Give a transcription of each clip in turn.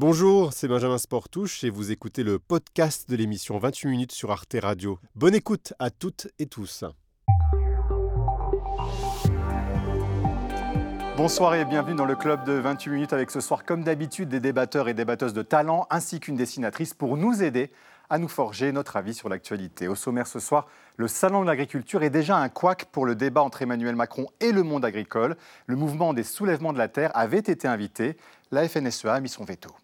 Bonjour, c'est Benjamin Sportouche et vous écoutez le podcast de l'émission 28 minutes sur Arte Radio. Bonne écoute à toutes et tous. Bonsoir et bienvenue dans le club de 28 minutes avec ce soir comme d'habitude des débatteurs et débatteuses de talent ainsi qu'une dessinatrice pour nous aider à nous forger notre avis sur l'actualité. Au sommaire ce soir, le Salon de l'agriculture est déjà un couac pour le débat entre Emmanuel Macron et le monde agricole. Le mouvement des soulèvements de la terre avait été invité. La FNSEA a mis son veto.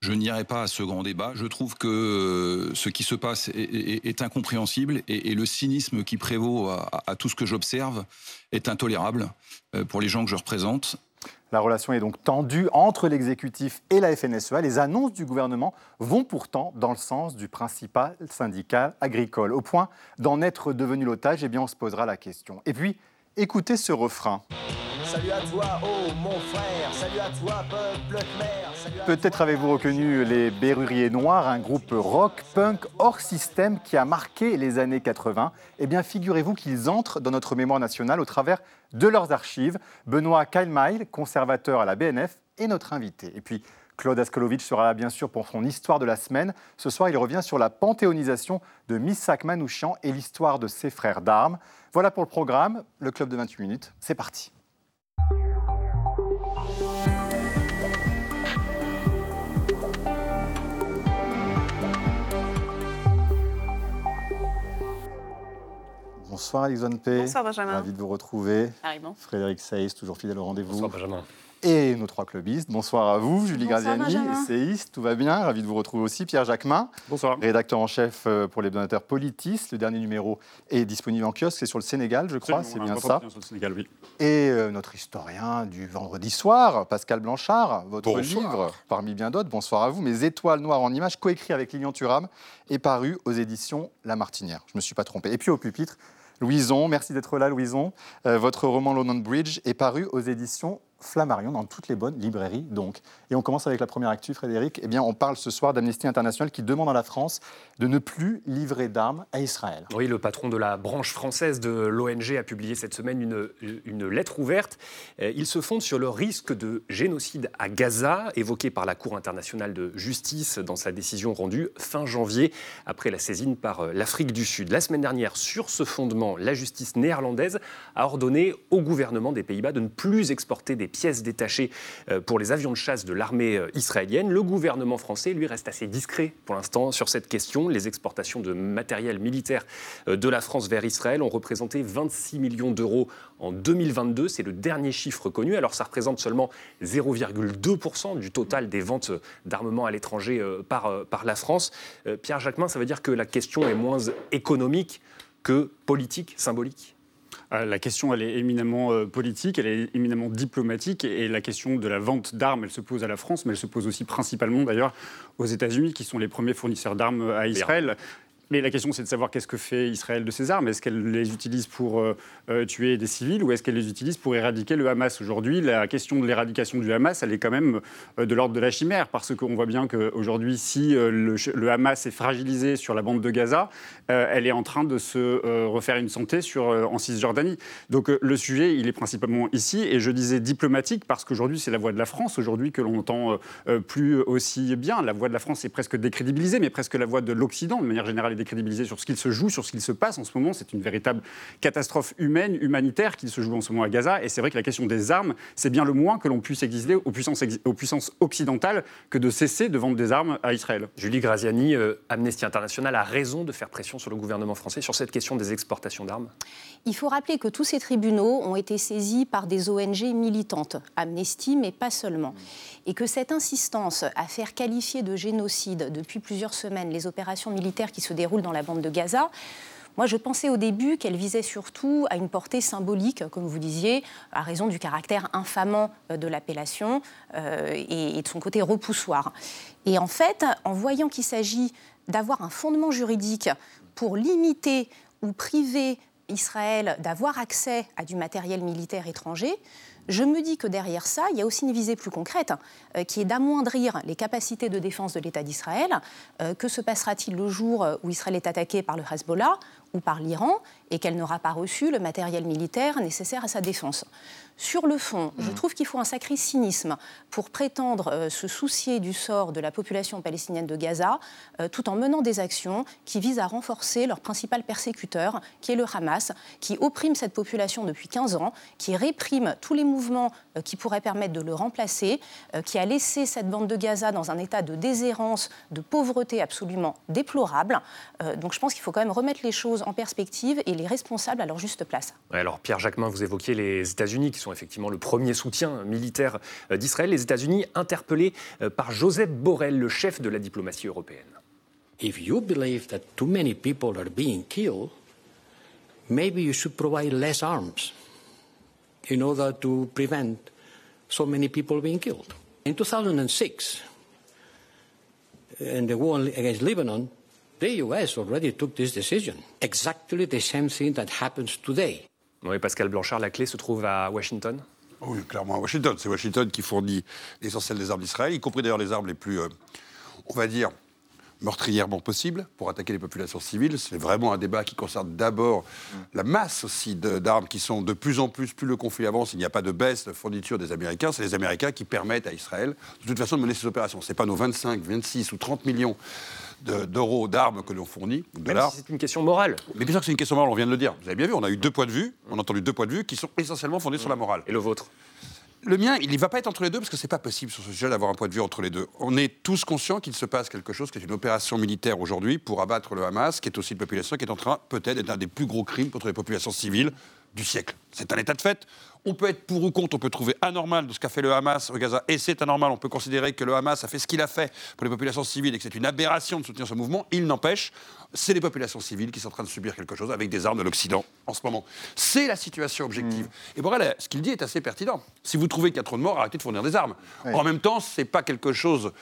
Je n'irai pas à ce grand débat. Je trouve que euh, ce qui se passe est, incompréhensible et, le cynisme qui prévaut à, tout ce que j'observe est intolérable euh, pour les gens que je représente. La relation est donc tendue entre l'exécutif et la FNSEA. Les annonces du gouvernement vont pourtant dans le sens du principal syndicat agricole. Au point d'en être devenu l'otage, eh bien on se posera la question. Et puis, écoutez ce refrain. Salut à toi, oh mon frère, salut à toi, peuple khmer. Peut-être avez-vous reconnu les Berruriers Noirs, un groupe rock punk hors système qui a marqué les années 80. Eh bien, figurez-vous qu'ils entrent dans notre mémoire nationale au travers de leurs archives. Benoît Kailmail, conservateur à la BNF, est notre invité. Et puis, Claude Askolovitch sera là bien sûr pour son histoire de la semaine. Ce soir, il revient sur la panthéonisation de Missak Manouchian et l'histoire de ses frères d'armes. Voilà pour le programme, le club de 28 minutes. C'est parti. Bonsoir Alexandre P. Bonsoir Benjamin. Ravi de vous retrouver. Frédéric Seyss, toujours fidèle au rendez-vous. Bonsoir Benjamin et nos trois clubistes. Bonsoir à vous, Julie Graziani, essayiste, tout va bien, ravi de vous retrouver aussi. Pierre Jacquemin, Bonsoir. rédacteur en chef euh, pour les donateurs Politis. Le dernier numéro est disponible en kiosque, c'est sur le Sénégal, je crois, c'est bien ça. Sur le Sénégal, oui. Et euh, notre historien du vendredi soir, Pascal Blanchard, votre livre, parmi bien d'autres, bonsoir à vous, Mes étoiles noires en images, coécrit avec Lilian Thuram, est paru aux éditions La Martinière. Je ne me suis pas trompé. Et puis au pupitre, Louison, merci d'être là, Louison. Euh, votre roman London Bridge est paru aux éditions Flammarion dans toutes les bonnes librairies donc. Et on commence avec la première actu, Frédéric. Eh bien, on parle ce soir d'Amnesty International qui demande à la France de ne plus livrer d'armes à Israël. Oui, le patron de la branche française de l'ONG a publié cette semaine une, une, lettre ouverte. Euh, il se fonde sur le risque de génocide à Gaza, évoqué par la Cour internationale de justice dans sa décision rendue fin janvier, après la saisine par euh, l'Afrique du Sud. La semaine dernière, sur ce fondement, la justice néerlandaise a ordonné au gouvernement des Pays-Bas de ne plus exporter des pièces détachées euh, pour les avions de chasse de l'armée euh, israélienne. Le gouvernement français, lui, reste assez discret pour l'instant sur cette question. Les exportations de matériel militaire euh, de la France vers Israël ont représenté 26 millions d'euros en 2022. C'est le dernier chiffre connu. Alors ça représente seulement 0,2% du total des ventes d'armement à l'étranger par, par la France. Pierre Jacquemin, ça veut dire que la question est moins économique que politique, symbolique? La question, elle est éminemment euh, politique, elle est éminemment diplomatique, et la question de la vente d'armes, elle se pose à la France, mais elle se pose aussi principalement d'ailleurs aux États-Unis, qui sont les premiers fournisseurs d'armes à Israël. Mais la question, c'est de savoir qu'est-ce que fait Israël de ces armes. Est-ce qu'elle les utilise pour euh, euh, tuer des civils ou est-ce qu'elle les utilise pour éradiquer le Hamas? Aujourd'hui, la question de l'éradication du Hamas, elle est quand même euh, de l'ordre de la chimère, parce qu'on voit bien qu'aujourd'hui, si le, Hamas est fragilisé sur la bande de Gaza, elle est en train de se refaire une santé sur, en Cisjordanie. Donc le sujet, il est principalement ici, et je disais diplomatique, parce qu'aujourd'hui, c'est la voix de la France, aujourd'hui, que l'on entend plus aussi bien. La voix de la France est presque décrédibilisée, mais presque la voix de l'Occident, de manière générale, décrédibilisé sur ce qu'il se joue, sur ce qu'il se passe en ce moment. C'est une véritable catastrophe humaine, humanitaire qui se joue en ce moment à Gaza. Et c'est vrai que la question des armes, c'est bien le moins que l'on puisse exiger aux puissances, aux puissances occidentales que de cesser de vendre des armes à Israël. Julie Graziani, euh, Amnesty International a raison de faire pression sur le gouvernement français sur cette question des exportations d'armes Il faut rappeler que tous ces tribunaux ont été saisis par des ONG militantes, Amnesty, mais pas seulement. Et que cette insistance à faire qualifier de génocide depuis plusieurs semaines les opérations militaires qui se déroulent dans la bande de Gaza. Moi, je pensais au début qu'elle visait surtout à une portée symbolique, comme vous disiez, à raison du caractère infamant euh, de l'appellation euh, et, de son côté repoussoir. Et en fait, en voyant qu'il s'agit d'avoir un fondement juridique pour limiter ou priver Israël d'avoir accès à du matériel militaire étranger, je me dis que derrière ça, il y a aussi une visée plus concrète, euh, qui est d'amoindrir les capacités de défense de l'État d'Israël. Euh, que se passera-t-il le jour où Israël est attaqué par le Hezbollah ou par l'Iran? Et qu'elle n'aura pas reçu le matériel militaire nécessaire à sa défense. Sur le fond, je mmh. trouve qu'il faut un sacré cynisme pour prétendre euh, se soucier du sort de la population palestinienne de Gaza, euh, tout en menant des actions qui visent à renforcer leur principal persécuteur, qui est le Hamas, qui opprime cette population depuis 15 ans, qui réprime tous les mouvements euh, qui pourraient permettre de le remplacer, qui a laissé cette bande de Gaza dans un état de déshérence, de pauvreté absolument déplorable. donc je pense qu'il faut quand même remettre les choses en perspective et les responsables à leur juste place. alors Pierre Jacquemin, vous évoquiez les États-Unis qui sont effectivement le premier soutien militaire euh, d'Israël, les États-Unis interpellés euh, par Joseph Borrell, le chef de la diplomatie européenne. If you believe that too many people are being killed, maybe you should provide less arms in order to prevent so many people being killed. In 2006, in the war against Lebanon, the US already took this decision. Exactly the same thing that happens today. Oui, Pascal Blanchard, la clé se trouve à Washington Oui, clairement à Washington. C'est Washington qui fournit l'essentiel des armes d'Israël, y compris d'ailleurs les armes les plus, euh, on va dire, meurtrièrement possibles pour attaquer les populations civiles. C'est vraiment un débat qui concerne d'abord la masse aussi d'armes qui sont de plus en plus, plus le conflit avance, il n'y a pas de baisse de fourniture des Américains. C'est les Américains qui permettent à Israël, de toute façon, de mener ces opérations. Ce n'est pas nos 25, 26 ou 30 millions d'euros d'armes que l'on fournit, dollars. c'est une question morale. Mais bien sûr que c'est une question morale, on vient de le dire. Vous avez bien vu, on a eu deux points de vue, on a entendu deux points de vue qui sont essentiellement fondés sur la morale. Et le vôtre? Le mien, il ne va pas être entre les deux parce que c'est pas possible sur ce sujet d'avoir un point de vue entre les deux. On est tous conscients qu'il se passe quelque chose qui est une opération militaire aujourd'hui pour abattre le Hamas, qui est aussi une population qui est en train peut-être d'être un des plus gros crimes contre les populations civiles du siècle. C'est un état de fait. On peut être pour ou contre, on peut trouver anormal de ce qu'a fait le Hamas au Gaza, et c'est anormal. On peut considérer que le Hamas a fait ce qu'il a fait pour les populations civiles et que c'est une aberration de soutenir ce mouvement. Il n'empêche, c'est les populations civiles qui sont en train de subir quelque chose avec des armes de l'Occident en ce moment. C'est la situation objective. Mm. Et Borrell, ce qu'il dit est assez pertinent. Si vous trouvez qu'il y a trop de morts, arrêtez de fournir des armes. En même temps, c'est pas quelque chose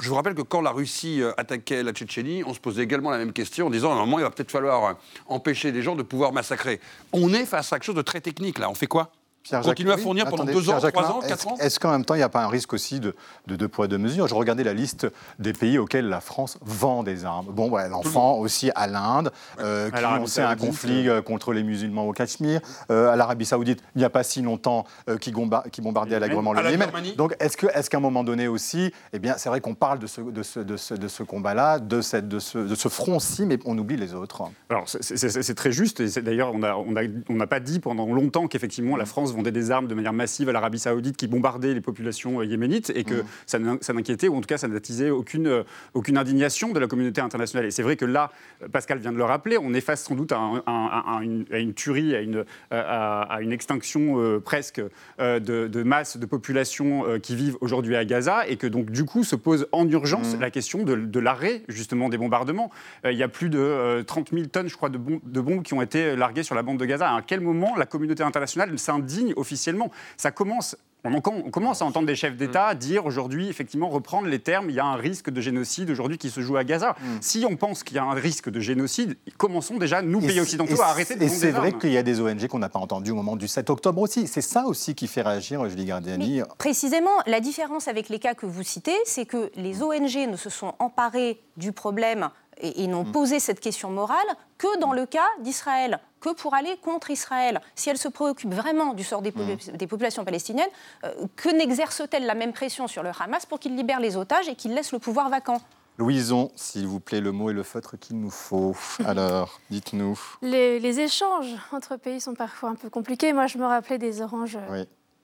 je vous rappelle que quand la Russie euh, attaquait la Tchétchénie, on se posait également la même question en disant à un moment, il va peut-être falloir euh, empêcher les gens de pouvoir massacrer. On est face à quelque chose de très technique, là. On fait quoi? Pierre Continuer à fournir pendant deux ans, trois ans, quatre ans Est-ce qu'en même temps, il n'y a pas un risque aussi de, deux poids, deux mesures? Je regardais la liste des pays auxquels la France vend des armes. Bon, ouais, l'enfant aussi à l'Inde, euh, qui ont un conflit euh, contre les musulmans au Cachemire, euh, à l'Arabie Saoudite, il n'y a pas si longtemps, qui, qui bombardait allègrement le Yémen. Donc, est-ce qu'à est qu'à un moment donné aussi, eh bien, c'est vrai qu'on parle de ce, de ce, de ce, de ce combat-là, de, cette, de, ce, de ce front-ci, mais on oublie les autres. Alors, c'est très juste. Et d'ailleurs, on n'a on a, on pas dit pendant longtemps qu'effectivement, la France vendait des armes de manière massive à l'Arabie Saoudite qui bombardait les populations euh, yéménites et que mmh. ça n'inquiétait ou en tout cas ça n'attisait aucune, euh, aucune indignation de la communauté internationale. Et c'est vrai que là, Pascal vient de le rappeler, on est face sans doute à, une, tuerie, à une, à, une extinction euh, presque de, de, masse de populations qui vivent aujourd'hui à Gaza et que donc du coup se pose en urgence mmh. la question de, l'arrêt justement des bombardements. il y a plus de 30 000 tonnes, je crois, de, bombes, de bombes qui ont été larguées sur la bande de Gaza. À quel moment la communauté internationale s'indigne officiellement officiellement. Ça commence on, commence à entendre des chefs d'État mm. dire aujourd'hui, effectivement, reprendre les termes, il y a un risque de génocide aujourd'hui qui se joue à Gaza. Mm. Si on pense qu'il y a un risque de génocide, commençons déjà, nous, pays occidentaux, à arrêter de Et c'est vrai qu'il y a des ONG qu'on n'a pas entendues au moment du 7 octobre aussi. C'est ça aussi qui fait réagir, Julie Gardiani. précisément, la différence avec les cas que vous citez, c'est que les ONG ne se sont emparées du problème et, n'ont mm. posé cette question morale que dans le cas d'Israël, que pour aller contre Israël. Si elle se préoccupe vraiment du sort des, mm. populations palestiniennes, euh, que n'exerce-t-elle la même pression sur le Hamas pour qu'il libère les otages et qu'il laisse le pouvoir vacant? Louison, s'il vous plaît, le mot et le feutre qu'il nous faut. Alors, dites-nous. Les, échanges entre pays sont parfois un peu compliqués. Moi, je me rappelais des oranges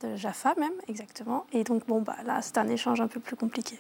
de Jaffa même, exactement. Et donc, bon, bah, là, c'est un échange un peu plus compliqué.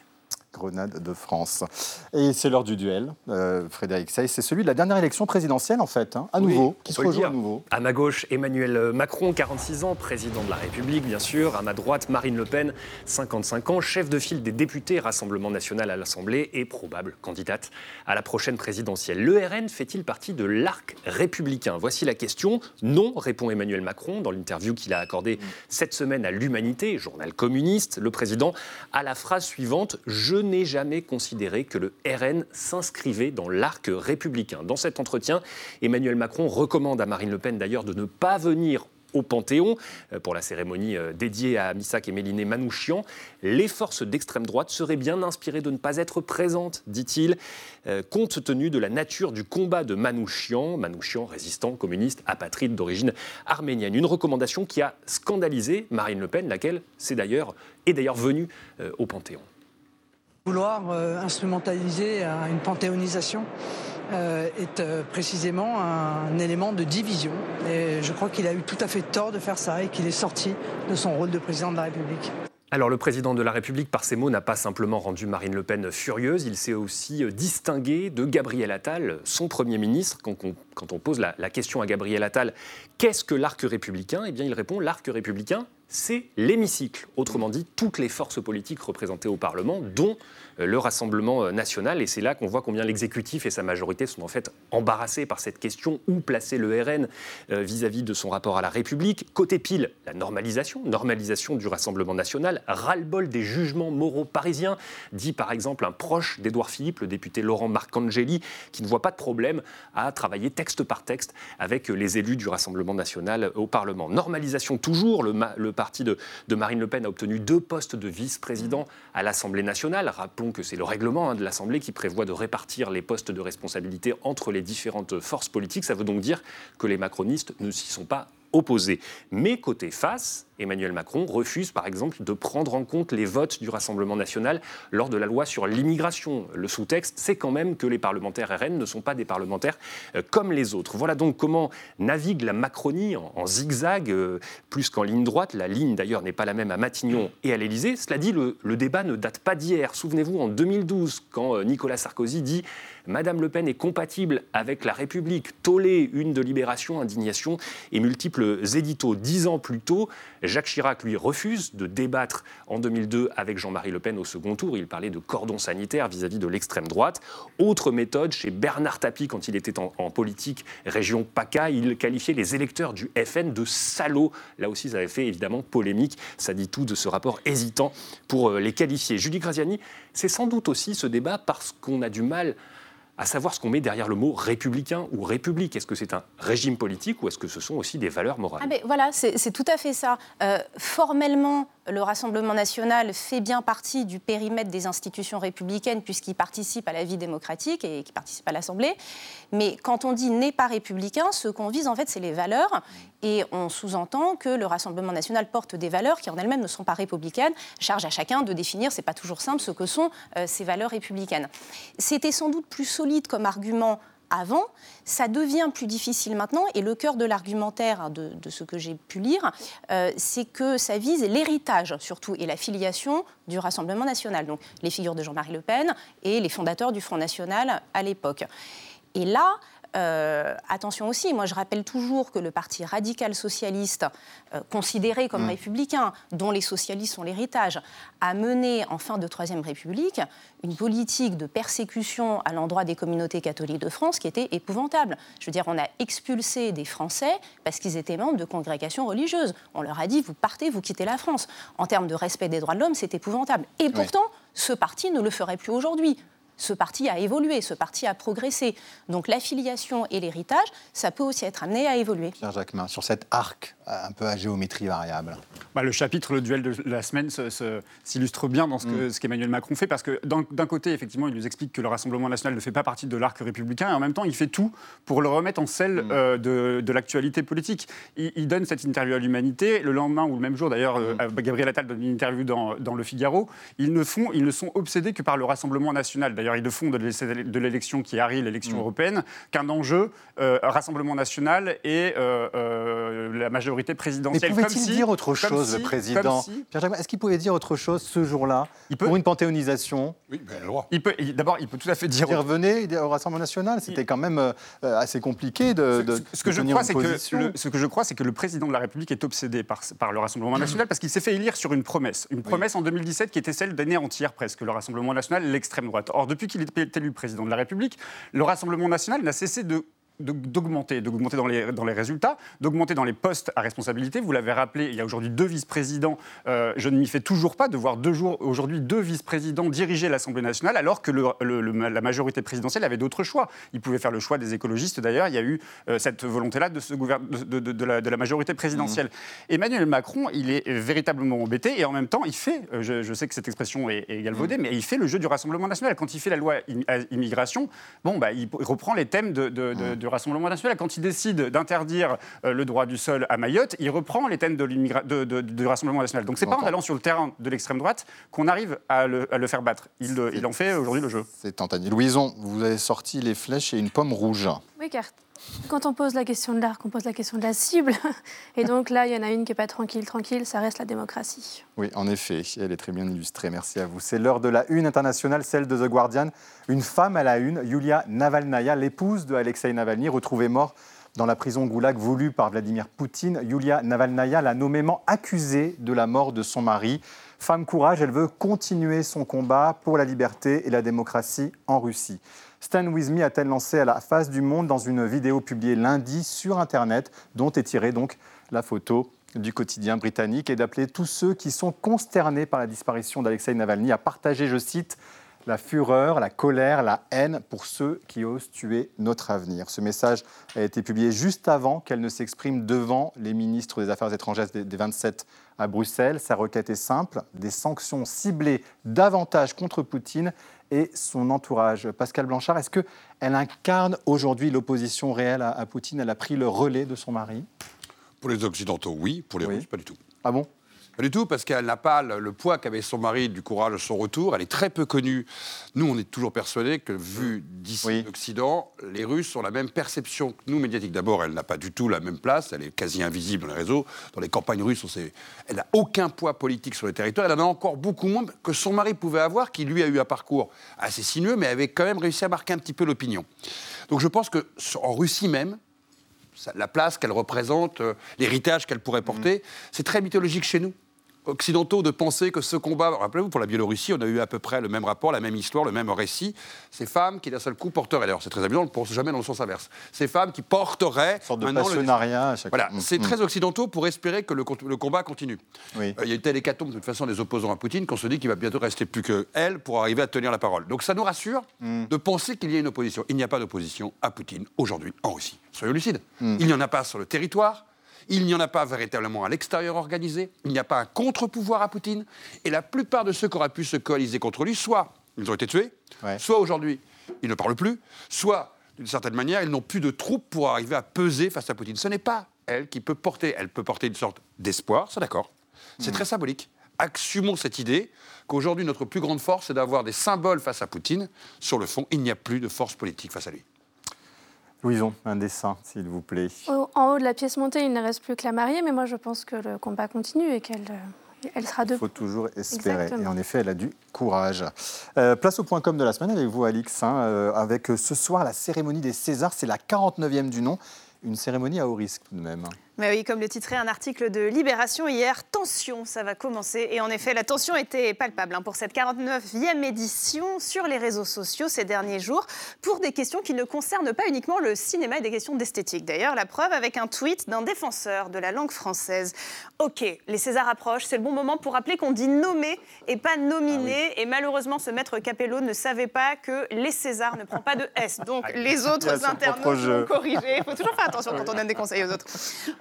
Grenade de France. Et c'est l'heure du duel, euh, Frédéric Sey. C'est celui de la dernière élection présidentielle, en fait, hein, à nouveau, qui se rejoue à nouveau. À ma gauche, Emmanuel Macron, 46 ans, président de la République, bien sûr. À ma droite, Marine Le Pen, 55 ans, chef de file des députés Rassemblement national à l'Assemblée et probable candidate à la prochaine présidentielle. Le RN fait-il partie de l'arc républicain? Voici la question. Non, répond Emmanuel Macron dans l'interview qu'il a accordée cette semaine à l'Humanité, journal communiste. Le président a la phrase suivante Je n'ai jamais considéré que le RN s'inscrivait dans l'arc républicain. Dans cet entretien, Emmanuel Macron recommande à Marine Le Pen d'ailleurs de ne pas venir au Panthéon pour la cérémonie dédiée à Missak et Méliné Manouchian. Les forces d'extrême droite seraient bien inspirées de ne pas être présentes, dit-il, compte tenu de la nature du combat de Manouchian, Manouchian résistant communiste apatride d'origine arménienne. Une recommandation qui a scandalisé Marine Le Pen, laquelle est d'ailleurs venue au Panthéon. Vouloir euh, instrumentaliser une panthéonisation euh, est euh, précisément un élément de division. Et je crois qu'il a eu tout à fait tort de faire ça et qu'il est sorti de son rôle de président de la République. Alors le président de la République, par ces mots, n'a pas simplement rendu Marine Le Pen furieuse, il s'est aussi distingué de Gabriel Attal, son Premier ministre. Quand on, pose la, la, question à Gabriel Attal, qu'est-ce que l'arc républicain? Eh bien il répond, l'arc républicain, c'est l'hémicycle. Autrement dit, toutes les forces politiques représentées au Parlement, dont euh, le Rassemblement euh, national. Et c'est là qu'on voit combien l'exécutif et sa majorité sont en fait embarrassés par cette question où placer le RN euh, vis-à-vis de son rapport à la République. Côté pile, la normalisation, normalisation du Rassemblement national, ras-le-bol des jugements moraux parisiens, dit par exemple un proche d'Édouard Philippe, le député Laurent Marcangeli, qui ne voit pas de problème à travailler texte par texte avec les élus du Rassemblement national au Parlement. Normalisation toujours, le, le parti de, de Marine Le Pen a obtenu deux postes de vice-président à l'Assemblée nationale. Rappelons que c'est le règlement hein, de l'Assemblée qui prévoit de répartir les postes de responsabilité entre les différentes forces politiques. Ça veut donc dire que les macronistes ne s'y sont pas Mais côté face, Emmanuel Macron refuse par exemple de prendre en compte les votes du Rassemblement national lors de la loi sur l'immigration. Le sous-texte, c'est quand même que les parlementaires RN ne sont pas des parlementaires euh, comme les autres. Voilà donc comment navigue la Macronie en, zigzag, euh, plus qu'en ligne droite. La ligne d'ailleurs n'est pas la même à Matignon et à l'Élysée. Cela dit, le, le débat ne date pas d'hier. Souvenez-vous en 2012, quand euh, Nicolas Sarkozy dit Madame Le Pen est compatible avec la République, tollé une de libération, indignation et multiples éditos. Dix ans plus tôt, Jacques Chirac, lui, refuse de débattre en 2002 avec Jean-Marie Le Pen au second tour. Il parlait de cordon sanitaire vis-à-vis de l'extrême droite. Autre méthode chez Bernard Tapie, quand il était en, politique, région PACA, il qualifiait les électeurs du FN de salauds. Là aussi, ça avait fait évidemment polémique. Ça dit tout de ce rapport hésitant pour euh, les qualifier. Julie Graziani, c'est sans doute aussi ce débat parce qu'on a du mal à savoir ce qu'on met derrière le mot républicain ou république. Est-ce que c'est un régime politique ou est-ce que ce sont aussi des valeurs morales? Ah Voilà, c'est tout à fait ça. Euh, formellement, le Rassemblement national fait bien partie du périmètre des institutions républicaines puisqu'il participe à la vie démocratique et qui participe à l'Assemblée. Mais quand on dit n'est pas républicain, ce qu'on vise en fait, c'est les valeurs. Et on sous-entend que le Rassemblement national porte des valeurs qui en elles-mêmes ne sont pas républicaines. Charge à chacun de définir, c'est pas toujours simple, ce que sont euh, ces valeurs républicaines. C'était sans doute plus solide comme argument avant, ça devient plus difficile maintenant. Et le cœur de l'argumentaire de, ce que j'ai pu lire, euh, c'est que ça vise l'héritage surtout et la filiation du Rassemblement national. Donc les figures de Jean-Marie Le Pen et les fondateurs du Front national à l'époque. Et là, euh, attention aussi, moi je rappelle toujours que le Parti radical socialiste, euh, considéré comme mm. républicain, dont les socialistes sont l'héritage, a mené en fin de Troisième République une politique de persécution à l'endroit des communautés catholiques de France qui était épouvantable. Je veux dire, on a expulsé des Français parce qu'ils étaient membres de congrégations religieuses. On leur a dit, vous partez, vous quittez la France. En termes de respect des droits de l'homme, c'est épouvantable. Et pourtant, ce parti ne le ferait plus aujourd'hui ce parti a évolué, ce parti a progressé. Donc l'affiliation et l'héritage, ça peut aussi être amené à évoluer. Pierre Jacquemin, sur cet arc un peu à géométrie variable. Bah, le chapitre, le duel de la semaine, s'illustre bien dans mm. ce qu'Emmanuel Macron fait, parce que d'un côté, effectivement, il nous explique que le Rassemblement national ne fait pas partie de l'arc républicain, et en même temps, il fait tout pour le remettre en selle mm. euh, de, l'actualité politique. Il, donne cette interview à l'Humanité, le lendemain ou le même jour, d'ailleurs, euh, mm. Gabriel Attal donne une interview dans, Le Figaro. Ils ne, font, ils ne sont obsédés que par le Rassemblement national. D'ailleurs, ils ne font de l'élection qui arrive, l'élection européenne, qu'un enjeu euh, Rassemblement national et la majorité présidentielle. Mais pouvait-il dire autre chose, le président Est-ce qu'il pouvait dire autre chose ce jour-là pour une panthéonisation? Oui, ben, le droit. Il peut, d'abord, il peut tout à fait dire. Il revenait au Rassemblement national. C'était quand même euh, assez compliqué de. de ce, que je crois, c'est que ce que je crois, c'est que le président de la République est obsédé par, par le Rassemblement national parce qu'il s'est fait élire sur une promesse, une promesse en 2017 qui était celle d'anéantir presque le Rassemblement national, l'extrême droite. Or, depuis qu'il est élu président de la République, le Rassemblement national n'a cessé de d'augmenter, d'augmenter dans les, dans les résultats, d'augmenter dans les postes à responsabilité. Vous l'avez rappelé, il y a aujourd'hui deux vice-présidents. Euh, je ne m'y fais toujours pas de voir deux jours aujourd'hui deux vice-présidents diriger l'Assemblée nationale, alors que la majorité présidentielle avait d'autres choix. Ils pouvaient faire le choix des écologistes. D'ailleurs, il y a eu euh, cette volonté-là de, ce de, de, la, de, la, majorité présidentielle. Mmh. Emmanuel Macron, il est véritablement embêté et en même temps, il fait, euh, je, sais que cette expression est, est galvaudée, mmh. mais il fait le jeu du Rassemblement national. Quand il fait la loi immigration, bon, bah, il reprend les thèmes de, mmh. Rassemblement national. Quand il décide d'interdire euh, le droit du sol à Mayotte, il reprend les thèmes de, du Rassemblement national. Donc c'est pas en allant sur le terrain de l'extrême droite qu'on arrive à le, faire battre. Il, il en fait aujourd'hui le jeu. C'est Anthony. Louison, vous avez sorti les flèches et une pomme rouge. Oui, car quand on pose la question de l'art, on pose la question de la cible. Et donc là, il y en a une qui n'est pas tranquille, tranquille, ça reste la démocratie. Oui, en effet, elle est très bien illustrée. Merci à vous. C'est l'heure de la une internationale, celle de The Guardian. Une femme à la une, Yulia Navalnaya, l'épouse de Alexei Navalny, retrouvée mort dans la prison Goulag voulue par Vladimir Poutine. Yulia Navalnaya l'a nommément accusée de la mort de son mari. Femme courage, elle veut continuer son combat pour la liberté et la démocratie en Russie. Stan With Me a-t-elle lancé à la face du monde dans une vidéo publiée lundi sur Internet, dont est tirée donc la photo du quotidien britannique et d'appeler tous ceux qui sont consternés par la disparition d'Alexei Navalny à partager, je cite, la fureur, la colère, la haine pour ceux qui osent tuer notre avenir. Ce message a été publié juste avant qu'elle ne s'exprime devant les ministres des Affaires étrangères des 27 à Bruxelles. Sa requête est simple, des sanctions ciblées davantage contre Poutine et son entourage. Pascal Blanchard, est-ce qu'elle incarne aujourd'hui l'opposition réelle à, Poutine? Elle a pris le relais de son mari? Pour les Occidentaux, oui. Pour les Russes, pas du tout. Ah bon? Pas du tout, parce qu'elle n'a pas le, poids qu'avait son mari du courage de son retour. Elle est très peu connue. Nous, on est toujours persuadés que, vu d'ici l'Occident, les Russes ont la même perception que nous, médiatiques. D'abord, elle n'a pas du tout la même place. Elle est quasi invisible dans les réseaux. Dans les campagnes russes, elle n'a aucun poids politique sur le territoire. Elle en a encore beaucoup moins que son mari pouvait avoir, qui lui a eu un parcours assez sinueux, mais avait quand même réussi à marquer un petit peu l'opinion. Donc je pense qu'en Russie même, la place qu'elle représente, euh, l'héritage qu'elle pourrait porter, mmh. c'est très mythologique chez nous occidentaux de penser que ce combat, rappelez-vous, pour la Biélorussie, on a eu à peu près le même rapport, la même histoire, le même récit. Ces femmes qui d'un seul coup porteraient, d'ailleurs c'est très amusant, on ne pense jamais dans le sens inverse, ces femmes qui porteraient... Une sorte de passionnariat chaque Voilà, mm, c'est mm. très occidentaux pour espérer que le, combat continue. Euh, il y a une telle hécatombe de toute façon des opposants à Poutine qu'on se dit qu'il va bientôt rester plus que elle pour arriver à tenir la parole. Donc ça nous rassure mm. de penser qu'il y a une opposition. Il n'y a pas d'opposition à Poutine aujourd'hui en Russie. Soyons lucides. Il n'y en a pas sur le territoire. Il n'y en a pas véritablement à l'extérieur organisé. Il n'y a pas un contre-pouvoir à Poutine. Et la plupart de ceux qui auraient pu se coaliser contre lui, soit ils ont été tués, soit aujourd'hui ils ne parlent plus, soit d'une certaine manière ils n'ont plus de troupes pour arriver à peser face à Poutine. Ce n'est pas elle qui peut porter. Elle peut porter une sorte d'espoir, c'est d'accord. C'est hmm. très symbolique. Assumons cette idée qu'aujourd'hui notre plus grande force, c'est d'avoir des symboles face à Poutine. Sur le fond, il n'y a plus de force politique face à lui. Louison, un dessin, s'il vous plaît. En haut de la pièce montée, il ne reste plus que la mariée, mais moi je pense que le combat continue et qu'elle euh, elle sera debout. Il faut toujours espérer. Et en effet, elle a du courage. Euh, place au point com de la semaine avec vous, Alix, hein, euh, avec ce soir la cérémonie des Césars. C'est la 49e du nom. Une cérémonie à haut risque tout de même. Mais oui, comme le titrait un article de Libération hier, tension, ça va commencer. Et en effet, la tension était palpable hein, pour cette 49e édition sur les réseaux sociaux ces derniers jours, pour des questions qui ne concernent pas uniquement le cinéma et des questions d'esthétique. D'ailleurs, la preuve avec un tweet d'un défenseur de la langue française. Ok, les Césars approchent, c'est le bon moment pour rappeler qu'on dit nommé et pas nominé. Ah et malheureusement, ce maître Capello ne savait pas que les Césars ne prend pas de S. Donc ah, les autres internautes vont corriger. Il faut toujours faire attention quand on donne des conseils aux autres.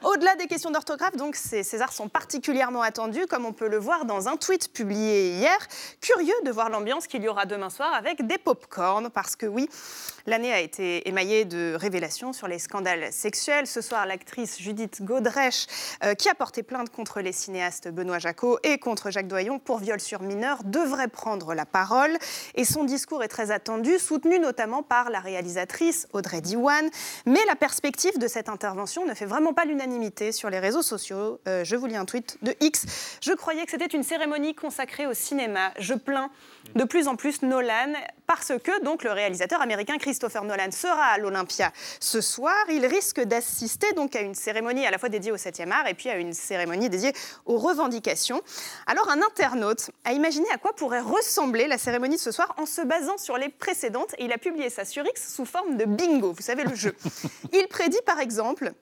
Au-delà des questions d'orthographe, donc ces Césars sont particulièrement attendus, comme on peut le voir dans un tweet publié hier. Curieux de voir l'ambiance qu'il y aura demain soir avec des pop-corns, parce que oui, l'année a été émaillée de révélations sur les scandales sexuels. Ce soir, l'actrice Judith Godrèche, euh, qui a porté plainte contre les cinéastes Benoît Jacot et contre Jacques Doyon pour viol sur mineur, devrait prendre la parole. Et son discours est très attendu, soutenu notamment par la réalisatrice Audrey Diwan. Mais la perspective de cette intervention ne fait vraiment pas l'unanimité l'unanimité sur les réseaux sociaux. Euh, je vous lis un tweet de X. Je croyais que c'était une cérémonie consacrée au cinéma. Je plains de plus en plus Nolan parce que donc le réalisateur américain Christopher Nolan sera à l'Olympia ce soir. Il risque d'assister donc à une cérémonie à la fois dédiée au 7e art et puis à une cérémonie dédiée aux revendications. Alors un internaute a imaginé à quoi pourrait ressembler la cérémonie de ce soir en se basant sur les précédentes et il a publié ça sur X sous forme de bingo, vous savez le jeu. Il prédit par exemple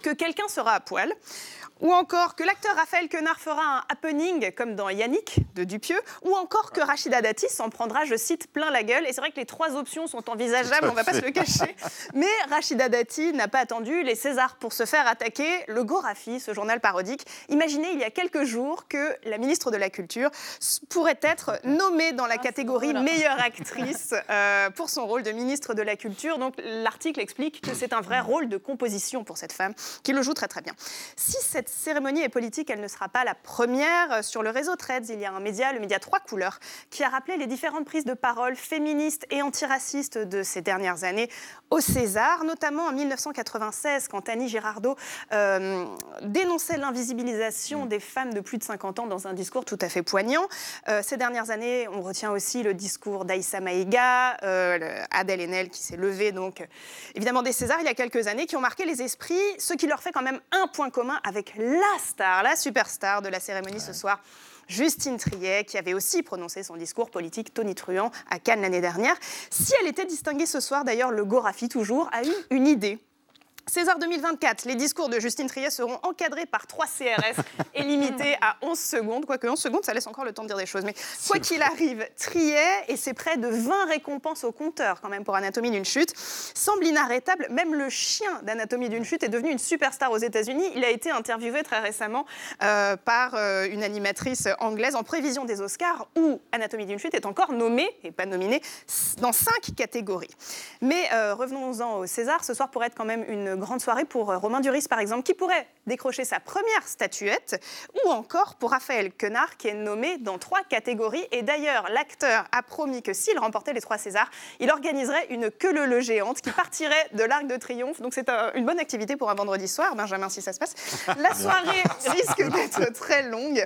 que quelqu'un sera à poil, ou encore que l'acteur Raphaël Quenard fera un happening comme dans Yannick de Dupieux, ou encore que Rachida Dati s'en prendra, je cite, plein la gueule. Et c'est vrai que les trois options sont envisageables, on ne va pas se le cacher. Mais Rachida Dati n'a pas attendu les Césars pour se faire attaquer. Le Gorafi, ce journal parodique, imaginez il y a quelques jours que la ministre de la Culture pourrait être nommée dans la ah, catégorie meilleure actrice euh, pour son rôle de ministre de la Culture. Donc l'article explique que c'est un vrai rôle de composition pour cette femme, qui le joue très très bien. Si cette cérémonie est politique, elle ne sera pas la première. Sur le réseau Threads, il y a un média, le média Trois Couleurs, qui a rappelé les différentes prises de parole féministes et antiracistes de ces dernières années au César, notamment en 1996, quand Annie Girardot euh, dénonçait l'invisibilisation des femmes de plus de 50 ans dans un discours tout à fait poignant. Euh, ces dernières années, on retient aussi le discours d'Aïssa Maïga, euh, Adèle Haenel qui s'est levée, donc évidemment des Césars il y a quelques années, qui ont marqué les esprits, qui leur fait quand même un point commun avec la star, la superstar de la cérémonie ce soir. Justine Triet, qui avait aussi prononcé son discours politique Tony Truant à Cannes l'année dernière. Si elle était distinguée ce soir, d'ailleurs, le Gorafi toujours a eu une idée César 2024, les discours de Justine Triet seront encadrés par 3 CRS et limités à 11 secondes. Quoique 11 secondes, ça laisse encore le temps de dire des choses. Mais quoi qu'il arrive, Triet, et c'est près de 20 récompenses au compteur quand même pour Anatomie d'une chute, semble inarrêtable. Même le chien d'Anatomie d'une chute est devenu une superstar aux États-Unis. Il a été interviewé très récemment euh, par euh, une animatrice anglaise en prévision des Oscars où Anatomie d'une chute est encore nommée, et pas nominée, dans 5 catégories. Mais euh, revenons-en au César. Ce soir pourrait être quand même une grande soirée pour euh, Romain Duris, par exemple, qui pourrait décrocher sa première statuette, ou encore pour Raphaël Quenard, qui est nommé dans trois catégories. Et d'ailleurs, l'acteur a promis que s'il remportait les trois Césars, il organiserait une queue le géante qui partirait de l'Arc de Triomphe. Donc c'est une bonne activité pour un vendredi soir, Benjamin, si ça se passe. La soirée risque d'être très longue.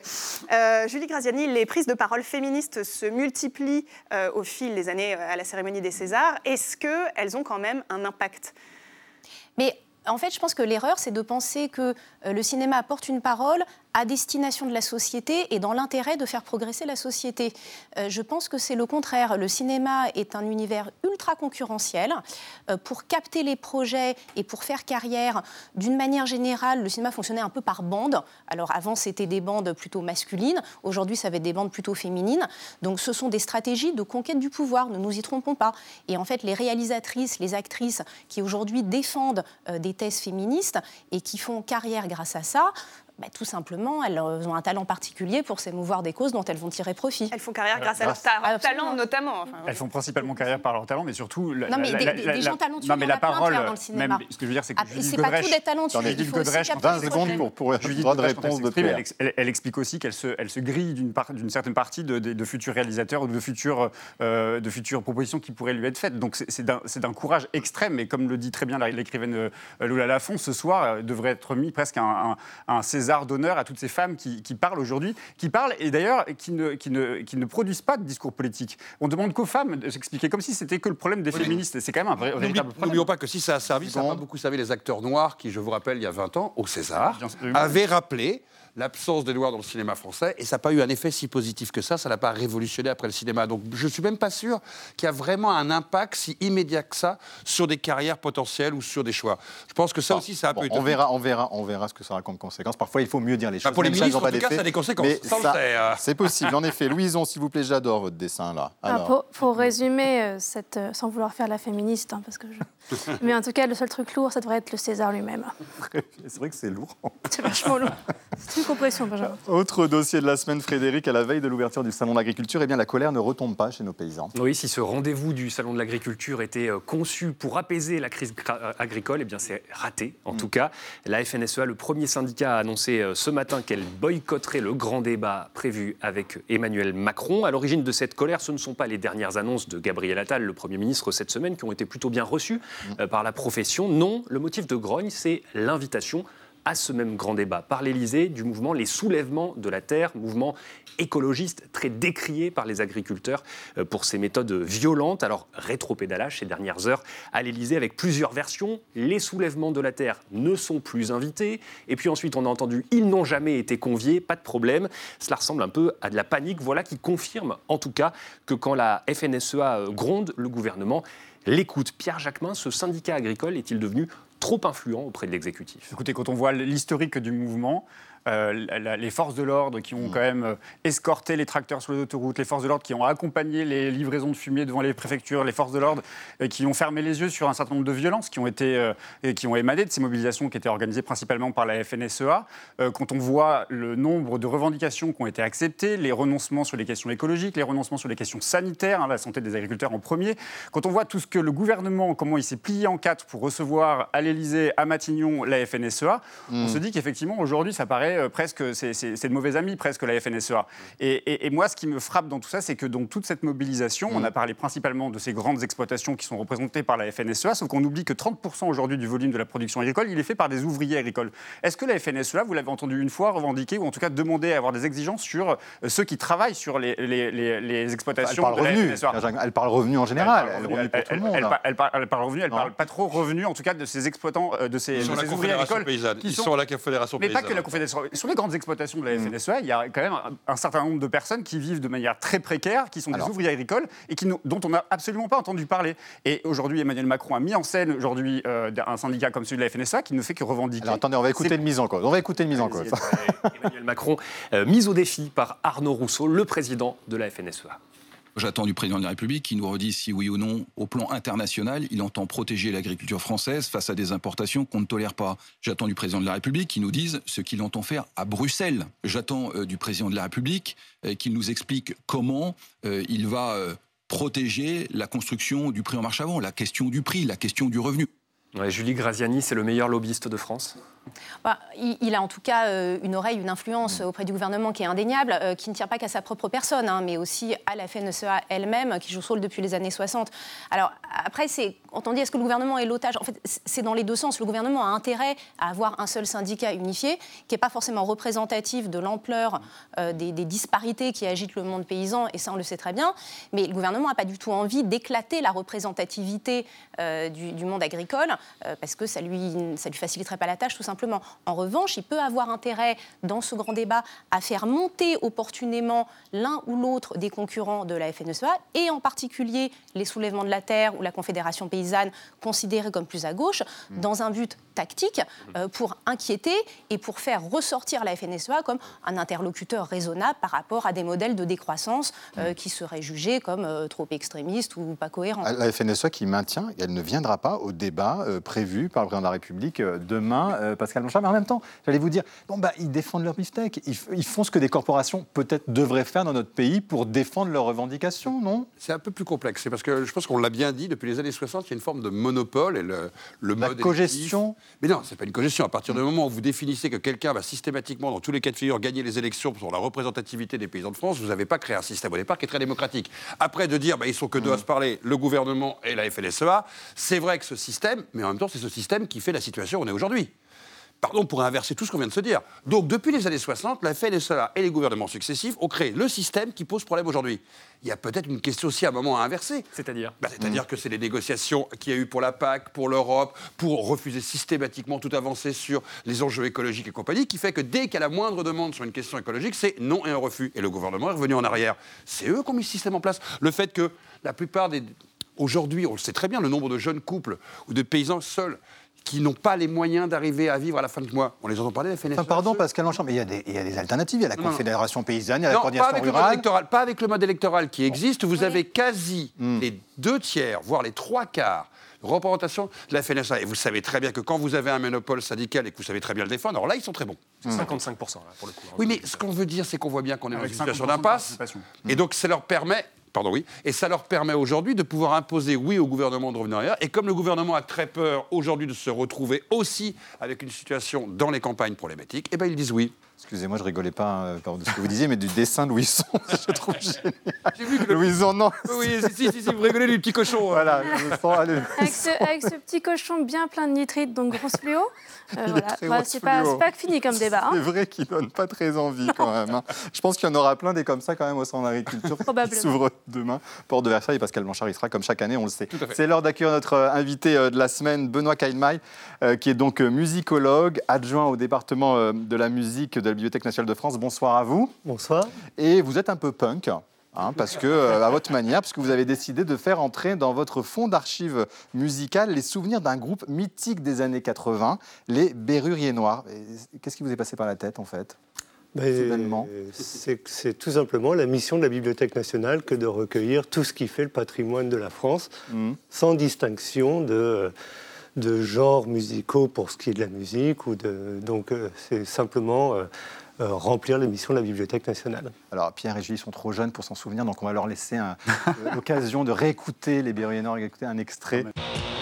Euh, Julie Graziani, les prises de parole féministes se multiplient euh, au fil des années à la cérémonie des Césars. Est-ce qu'elles ont quand même un impact? Mais en fait, je pense que l'erreur, c'est de penser que euh, le cinéma apporte une parole à destination de la société et dans l'intérêt de faire progresser la société. Euh, je pense que c'est le contraire. Le cinéma est un univers ultra concurrentiel. Euh, pour capter les projets et pour faire carrière, d'une manière générale, le cinéma fonctionnait un peu par bande. Alors avant, c'était des bandes plutôt masculines. Aujourd'hui, ça va être des bandes plutôt féminines. Donc ce sont des stratégies de conquête du pouvoir, ne nous y trompons pas. Et en fait, les réalisatrices, les actrices qui aujourd'hui défendent euh, des thèses féministes et qui font carrière grâce à ça, bah, tout simplement, elles ont un talent particulier pour s'émouvoir des causes dont elles vont tirer profit. Elles font carrière grâce à leur talent, notamment. elles font principalement carrière par leur talent, mais surtout. non, mais des, gens talentueux, non, mais la parole, dans le cinéma. Même, ce que je veux dire, c'est que ah, c'est pas tout des talentueux. Judith Godrèche, 20 secondes pour, pour Judith droit de réponse de Pierre. Elle, elle, explique aussi qu'elle se, elle se grille d'une certaine partie de, de, futurs réalisateurs ou de futures, euh, de futures propositions qui pourraient lui être faites. Donc c'est d'un courage extrême, et comme le dit très bien l'écrivaine euh, Lola Lafont, ce soir euh, devrait être mis presque un, un César d'honneur à toutes ces femmes qui, parlent aujourd'hui, qui parlent et d'ailleurs qui ne, qui, ne, qui ne produisent pas de discours politique. On demande qu'aux femmes de s'expliquer, comme si c'était que le problème des féministes. C'est quand même un vrai, véritable problème. N'oublions pas que si ça a servi, ça n'a pas beaucoup servi les acteurs noirs qui, je vous rappelle, il y a 20 ans, au César, avaient rappelé l'absence des Noirs dans le cinéma français, et ça n'a pas eu un effet si positif que ça, ça n'a pas révolutionné après le cinéma. Donc je ne suis même pas sûr qu'il y a vraiment un impact si immédiat que ça sur des carrières potentielles ou sur des choix. Je pense que ça aussi, ça a bon, On verra, on, verra, on verra ce que ça aura comme conséquence. Parfois, il faut mieux dire les bah, choses. pour les ministres, en tout cas, ça a des conséquences. Euh. C'est possible, en effet. Louison, s'il vous plaît, j'adore votre dessin là. Ah, pour, résumer, euh, cette, euh, sans vouloir faire la féministe, hein, parce que mais en tout cas, le seul truc lourd, ça devrait être le César lui-même. c'est vrai que c'est lourd. C'est vachement lourd. C'est une compression, Benjamin. Autre dossier de la semaine, Frédéric, à la veille de l'ouverture du Salon de l'agriculture, eh bien, la colère ne retombe pas chez nos paysans. Oui, si ce rendez-vous du Salon de l'agriculture était euh, conçu pour apaiser la crise euh, agricole, eh bien, c'est raté, en mm. tout cas. La FNSEA, le premier syndicat, a annoncé euh, ce matin qu'elle boycotterait le grand débat prévu avec Emmanuel Macron. À l'origine de cette colère, ce ne sont pas les dernières annonces de Gabriel Attal, le Premier ministre, cette semaine, qui ont été plutôt bien reçues mm. par la profession. Non, le motif de grogne, c'est l'invitation à ce même grand débat par l'Élysée du mouvement Les Soulèvements de la Terre, mouvement écologiste très décrié par les agriculteurs euh, pour ses méthodes violentes. Alors, rétropédalage ces dernières heures à l'Élysée avec plusieurs versions. Les soulèvements de la Terre ne sont plus invités. Et puis ensuite, on a entendu ils n'ont jamais été conviés, pas de problème. Cela ressemble un peu à de la panique. Voilà qui confirme en tout cas que quand la FNSEA gronde, le gouvernement l'écoute. Pierre Jacquemin, ce syndicat agricole est-il devenu trop influent auprès de l'exécutif. Écoutez, quand on voit l'historique du mouvement, euh, les forces de l'ordre qui ont mm. quand même euh, escorté les tracteurs sur les autoroutes, les forces de l'ordre qui ont accompagné les livraisons de fumier devant les préfectures, les forces de l'ordre euh, qui ont fermé les yeux sur un certain nombre de violences qui ont, été, qui ont émané de ces mobilisations qui étaient organisées principalement par la FNSEA. quand on voit le nombre de revendications qui ont été acceptées, les renoncements sur les questions écologiques, les renoncements sur les questions sanitaires, hein, la santé des agriculteurs en premier, quand on voit tout ce que le gouvernement, comment il s'est plié en quatre pour recevoir à l'Elysée, à Matignon, la FNSEA, on mm. se dit qu'effectivement aujourd'hui ça paraît euh, presque, c'est de mauvais amis presque la FNSEA. Et, moi, ce qui me frappe dans tout ça, c'est que dans toute cette mobilisation, on a mm. parlé principalement de ces grandes exploitations qui sont représentées par la FNSEA, sauf qu'on oublie que 30% aujourd'hui du volume de la production agricole, il est fait par des ouvriers agricoles. Est-ce que la FNSEA, vous l'avez entendu une fois, revendiquer ou en tout cas demander à avoir des exigences sur euh, ceux qui travaillent sur les, les, exploitations elle parle revenu. Elle parle revenu en général. Elle, parle, elle, tout le monde, hein. elle, parle, revenu, elle parle pas trop revenu, en tout cas de ces exploitants, euh, de ces, ouvriers agricoles. Qui Ils sont, à la Confédération paysanne. Mais pas que la Confédération. Sur les grandes exploitations de la mm. FNSEA, il y a quand même un, certain nombre de personnes qui vivent de manière très précaire, qui sont des ouvriers agricoles et qui, dont on n'a absolument pas entendu parler. Et aujourd'hui, Emmanuel Macron a mis en scène aujourd'hui euh, un syndicat comme celui de la FNSEA qui ne fait que revendiquer. Alors attendez, on va écouter une mise en cause. On va écouter une mise en cause. Emmanuel Macron, euh, mise au défi par Arnaud Rousseau, le président de la FNSEA. J'attends du président de la République qui nous redit si oui ou non, au plan international, il entend protéger l'agriculture française face à des importations qu'on ne tolère pas. J'attends du président de la République qui nous dise ce qu'il entend faire à Bruxelles. J'attends euh, du président de la République euh, qu'il nous explique comment euh, il va protéger la construction du prix en marche avant, la question du prix, la question du revenu. Julie Graziani, c'est le meilleur lobbyiste de France? Bah, il, a en tout cas euh, une oreille, une influence auprès du gouvernement qui est indéniable, euh, qui ne tient pas qu'à sa propre personne, hein, mais aussi à la FNSEA elle-même, qui joue ce rôle depuis les années 60. Alors après, c'est, dit, est-ce que le gouvernement est l'otage? En fait, c'est dans les deux sens. Le gouvernement a intérêt à avoir un seul syndicat unifié, qui n'est pas forcément représentatif de l'ampleur euh, des, disparités qui agitent le monde paysan, et ça on le sait très bien, mais le gouvernement n'a pas du tout envie d'éclater la représentativité du, monde agricole, parce que ça lui, ça lui faciliterait pas la tâche, tout simplement simplement. En revanche, il peut avoir intérêt, dans ce grand débat, à faire monter opportunément l'un ou l'autre des concurrents de la FNSEA, et en particulier les soulèvements de la terre ou la Confédération paysanne, considérés comme plus à gauche, mmh. dans un but tactique euh, pour inquiéter et pour faire ressortir la FNSEA comme un interlocuteur raisonnable par rapport à des modèles de décroissance euh, mmh. qui seraient jugés comme euh, trop extrémistes ou pas cohérents. La FNSEA qui maintient, elle ne viendra pas au débat prévu par le président de la République demain Pascal Blanchard. Mais en même temps, j'allais vous dire, bon, bah, ils défendent leur beefsteak. Ils, ils font ce que des corporations peut-être devraient faire dans notre pays pour défendre leurs revendications, non? C'est un peu plus complexe. C'est parce que je pense qu'on l'a bien dit, depuis les années 60, il y a une forme de monopole et le, le La cogestion? Mais non, c'est pas une cogestion. À partir du moment où vous définissez que quelqu'un va systématiquement, dans tous les cas de figure, gagner les élections pour la représentativité des paysans de France, vous n'avez pas créé un système au départ qui est très démocratique. Après, de dire, bah, ils sont que deux à se parler, le gouvernement et la FNSEA, c'est vrai que ce système, mais en même temps, c'est ce système qui fait la situation où on est aujourd'hui pardon, pour inverser tout ce qu'on vient de se dire. Donc, depuis les années 60, la FNSEA et les gouvernements successifs ont créé le système qui pose problème aujourd'hui. Il y a peut-être une question aussi à un moment à inverser. C'est-à-dire bah, C'est-à-dire que c'est les négociations qu'il y a eu pour la PAC, pour l'Europe, pour refuser systématiquement toute avancée sur les enjeux écologiques et compagnie, qui fait que dès qu'il y a la moindre demande sur une question écologique, c'est non et un refus. Et le gouvernement est revenu en arrière. C'est eux qui ont mis ce système en place. Le fait que la plupart des... Aujourd'hui, on le sait très bien, le nombre de jeunes couples ou de paysans seuls qui n'ont pas les moyens d'arriver à vivre à la fin du mois. On les entend parler, la FNSEA Pardon, Pascal Longchamp, mais il y, a des, il y, a des, alternatives. Il y a la Confédération paysanne, il y a la coordination pas avec rurale. Le mode électoral, pas avec le mode électoral qui existe. Vous avez quasi hmm. les deux tiers, voire les trois quarts représentation de la FNSA. Et vous savez très bien que quand vous avez un monopole syndical et que vous savez très bien le défendre, alors là, ils sont très bons. 55% là, pour le coup. Oui, mais ce qu'on veut dire, c'est qu'on voit bien qu'on est dans une situation d'impasse. Et donc, ça leur permet Pardon, oui. Et ça leur permet aujourd'hui de pouvoir imposer, oui, au gouvernement de revenir. Et comme le gouvernement a très peur aujourd'hui de se retrouver aussi avec une situation dans les campagnes problématiques, eh bien, ils disent oui. Excusez-moi, je rigolais pas hein, de ce que vous disiez, mais du dessin de Louison, je trouve génial. J'ai vu que le... Louison, non. Oui, si, si, si, vous rigolez du petit cochon. Hein. Voilà, je sens, allez. Avec, ce, avec ce, petit cochon bien plein de nitrite, donc grosse fluo. Euh, voilà. Bah, c'est pas, pas, fini comme débat. Hein. C'est vrai qu'il donne pas très envie quand même. Hein. Je pense qu'il y en aura plein des comme ça quand même au centre d'agriculture qui s'ouvre demain, porte de Versailles. Pascal Blanchard, il sera comme chaque année, on le sait. C'est l'heure d'accueillir notre euh, invité euh, de la semaine, Benoît Kailmail, qui est donc musicologue, adjoint au département de la musique de la Bibliothèque nationale de France. Bonsoir à vous. Bonsoir. Et vous êtes un peu punk. Hein, parce que, à votre manière, parce que vous avez décidé de faire entrer dans votre fonds d'archives musicales les souvenirs d'un groupe mythique des années 80, les Berruriers Noirs. Qu'est-ce qui vous est passé par la tête, en fait c'est tout simplement la mission de la Bibliothèque nationale que de recueillir tout ce qui fait le patrimoine de la France, mmh. sans distinction de, de genres musicaux pour ce qui est de la musique. Ou de, donc euh, c'est simplement euh, euh, remplir les missions de la Bibliothèque nationale. Alors Pierre et Julie sont trop jeunes pour s'en souvenir, donc on va leur laisser l'occasion de réécouter les Berruyenors, écouter un extrait.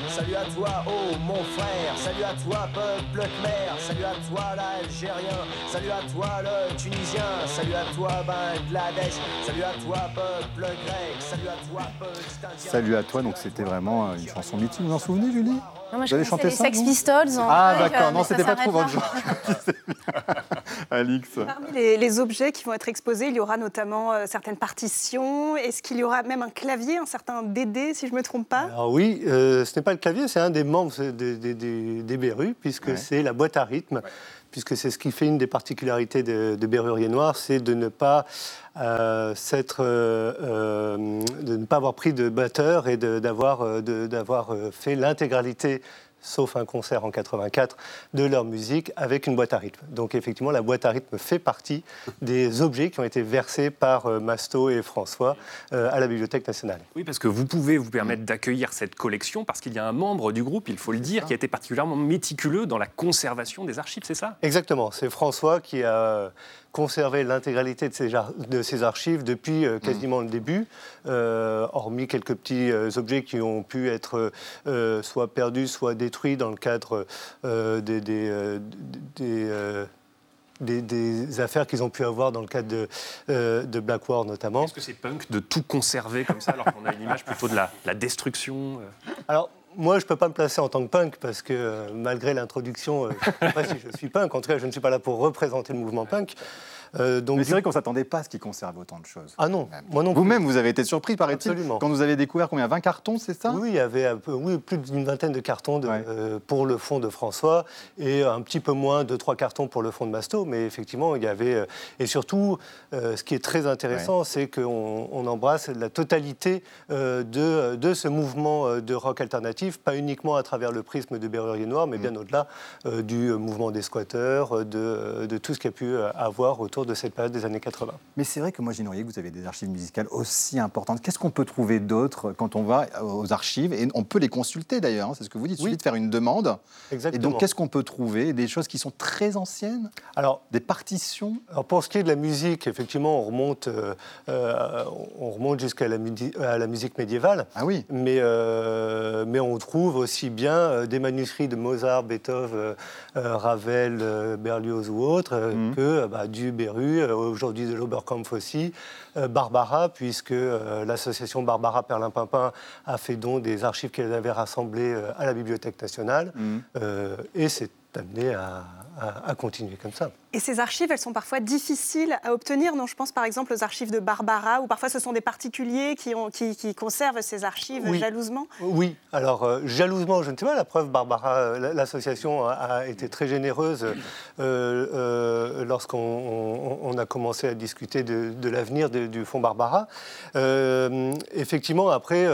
Salut à toi, oh mon frère, salut à toi, peuple khmer, salut à toi, l'Algérien, salut à toi, le Tunisien, salut à toi, Bangladesh, salut à toi, peuple grec, salut à toi, peuple Salut à toi, donc c'était vraiment une chanson mythique, vous vous en souvenez, Julie? Non, moi, je Vous chanté les Sex Pistols. ah, d'accord, non, c'était pas trop votre genre. Alix. Parmi les, objets qui vont être exposés, il y aura notamment euh, certaines partitions. Est-ce qu'il y aura même un clavier, un certain DD, si je ne me trompe pas? Alors oui, euh, ce n'est pas le clavier, c'est un des membres des, des, des, puisque c'est la boîte à rythme. Puisque c'est ce qui fait une des particularités de, de Berrurier Noir, c'est de ne pas euh, de ne pas avoir pris de batteur et d'avoir fait l'intégralité sauf un concert en 84, de leur musique avec une boîte à rythme. Donc effectivement, la boîte à rythme fait partie des objets qui ont été versés par euh, Masto et François euh, à la Bibliothèque nationale. Oui, parce que vous pouvez vous permettre d'accueillir cette collection parce qu'il y a un membre du groupe, il faut le dire, qui a été particulièrement méticuleux dans la conservation des archives, c'est ça? Exactement, c'est François qui a conservé l'intégralité de ces, de ces archives depuis euh, quasiment le début, euh, hormis quelques petits euh, objets qui ont pu être soit perdus, soit détruits dans le cadre des, des, des affaires qu'ils ont pu avoir dans le cadre de, de Black War notamment. Est-ce que c'est punk de tout conserver comme ça alors qu'on a une image plutôt de la, la destruction Alors, moi, je ne peux pas me placer en tant que punk parce que malgré l'introduction, je ne sais pas si je suis punk. En tout cas, je ne suis pas là pour représenter le mouvement punk. Euh, donc, Mais c'est vrai qu'on ne s'attendait pas à ce qu'ils conserve autant de choses. Ah non, moi non Vous-même, vous avez été surpris, paraît-il, quand vous avez découvert combien 20 cartons, c'est ça? Oui, il y avait oui, plus d'une vingtaine de cartons euh, pour le fond de François et un petit peu moins, de trois cartons pour le fond de Masto. Mais effectivement, il y avait. Euh, et surtout, ce qui est très intéressant, c'est qu'on on embrasse la totalité de, de, ce mouvement de rock alternatif, pas uniquement à travers le prisme de Berrurier Noir, mais mm. bien au-delà du mouvement des squatteurs, de, de tout ce qu'il y a pu avoir autour de cette période des années 80. Mais c'est vrai que moi j'ignorais que vous avez des archives musicales aussi importantes. Qu'est-ce qu'on peut trouver d'autre quand on va aux archives Et on peut les consulter d'ailleurs, hein, c'est ce que vous dites, il suffit de faire une demande. Exactement. Et donc qu'est-ce qu'on peut trouver? Des choses qui sont très anciennes? Alors, Des partitions? alors Pour ce qui est de la musique, effectivement, on remonte, euh, euh, on remonte jusqu'à la, à la musique médiévale. Ah oui mais, euh, mais on trouve aussi bien des manuscrits de Mozart, Beethoven, Ravel, Berlioz ou autres mmh. que bah, du euh, aujourd'hui de l'Oberkampf aussi, euh, Barbara, puisque euh, l'association Barbara Perlin-Pimpin a fait don des archives qu'elle avait rassemblées à la Bibliothèque nationale, mmh. et c'est amené à, à, continuer comme ça. Et ces archives, elles sont parfois difficiles à obtenir. Non, je pense par exemple aux archives de Barbara, où parfois ce sont des particuliers qui, ont, qui, conservent ces archives jalousement. Oui, alors euh, jalousement, je ne sais pas. La preuve, Barbara, euh, l'association a, été très généreuse euh, lorsqu'on a commencé à discuter de, l'avenir du fonds Barbara. effectivement, après,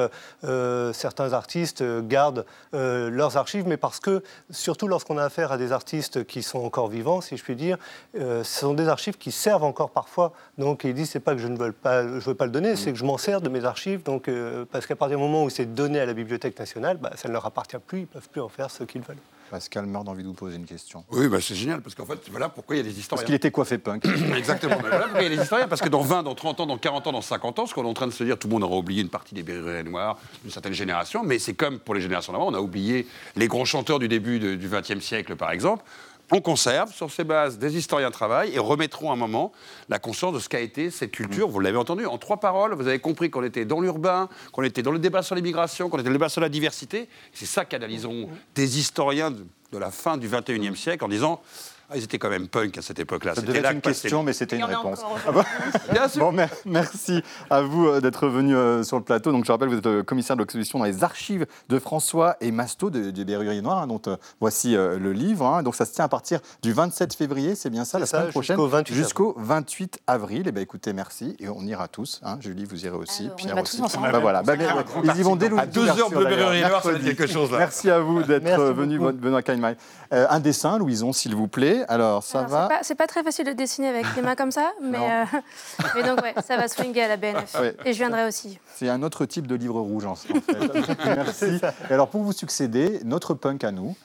certains artistes gardent leurs archives, mais parce que, surtout lorsqu'on a affaire à des artistes qui sont encore vivants, si je puis dire, euh, ce sont des archives qui servent encore parfois. Donc ils disent c'est pas que je ne veux pas, je veux pas le donner, c'est que je m'en sers de mes archives. Donc euh, parce qu'à partir du moment où c'est donné à la Bibliothèque nationale, bah, ça ne leur appartient plus, ils peuvent plus en faire ce qu'ils veulent. Pascal meurt d'envie de vous poser une question. Oui, bah c'est génial, parce qu'en fait, voilà pourquoi il y a des historiens. Parce qu'il était coiffé punk. Exactement. voilà pourquoi il y a des historiens, parce que dans 20, dans 30 ans, dans 40 ans, dans 50 ans, ce qu'on est en train de se dire, tout le monde aura oublié une partie des Bérets noirs d'une certaine génération, mais c'est comme pour les générations d'avant, on a oublié les grands chanteurs du début du XXe siècle, par exemple on conserve sur ces bases des historiens travaillent et remettront un moment la conscience de ce qu'a été cette culture. Vous l'avez entendu, en trois paroles, vous avez compris qu'on était dans l'urbain, qu'on était dans le débat sur l'immigration, qu'on était dans le débat sur la diversité. C'est ça qu'analysons des historiens de, de la fin du 21e siècle en disant ah, ils étaient quand même punk à cette époque-là. Ça devait être une question, mais c'était une réponse. Ah bon Bien sûr. Bon, merci à vous euh, d'être venu euh, sur le plateau. Donc, je rappelle, vous êtes euh, commissaire de l'exposition dans les archives de François et Masto de, du Berrurier Noir, hein, dont voici le livre. Hein. Donc, ça se tient à partir du 27 février, c'est bien ça, la semaine prochaine, jusqu'au 28, avril. Et eh ben, écoutez, merci. Et on ira tous. Hein. Julie, vous irez aussi. Pierre on aussi. Ensemble. Bah, voilà. Bah, ils y vont dès À deux heures de Berrurier Noir, ça va quelque chose. Là. Merci à vous d'être venu, Benoît Kainmai. un dessin, Louison, s'il vous plaît. Alors, ça va c'est pas, très facile de dessiner avec les mains comme ça, mais, euh, mais donc ouais, ça va swinger à la BNF. Et je viendrai aussi. C'est un autre type de livre rouge en fait. Merci. Alors pour vous succéder, notre punk à nous.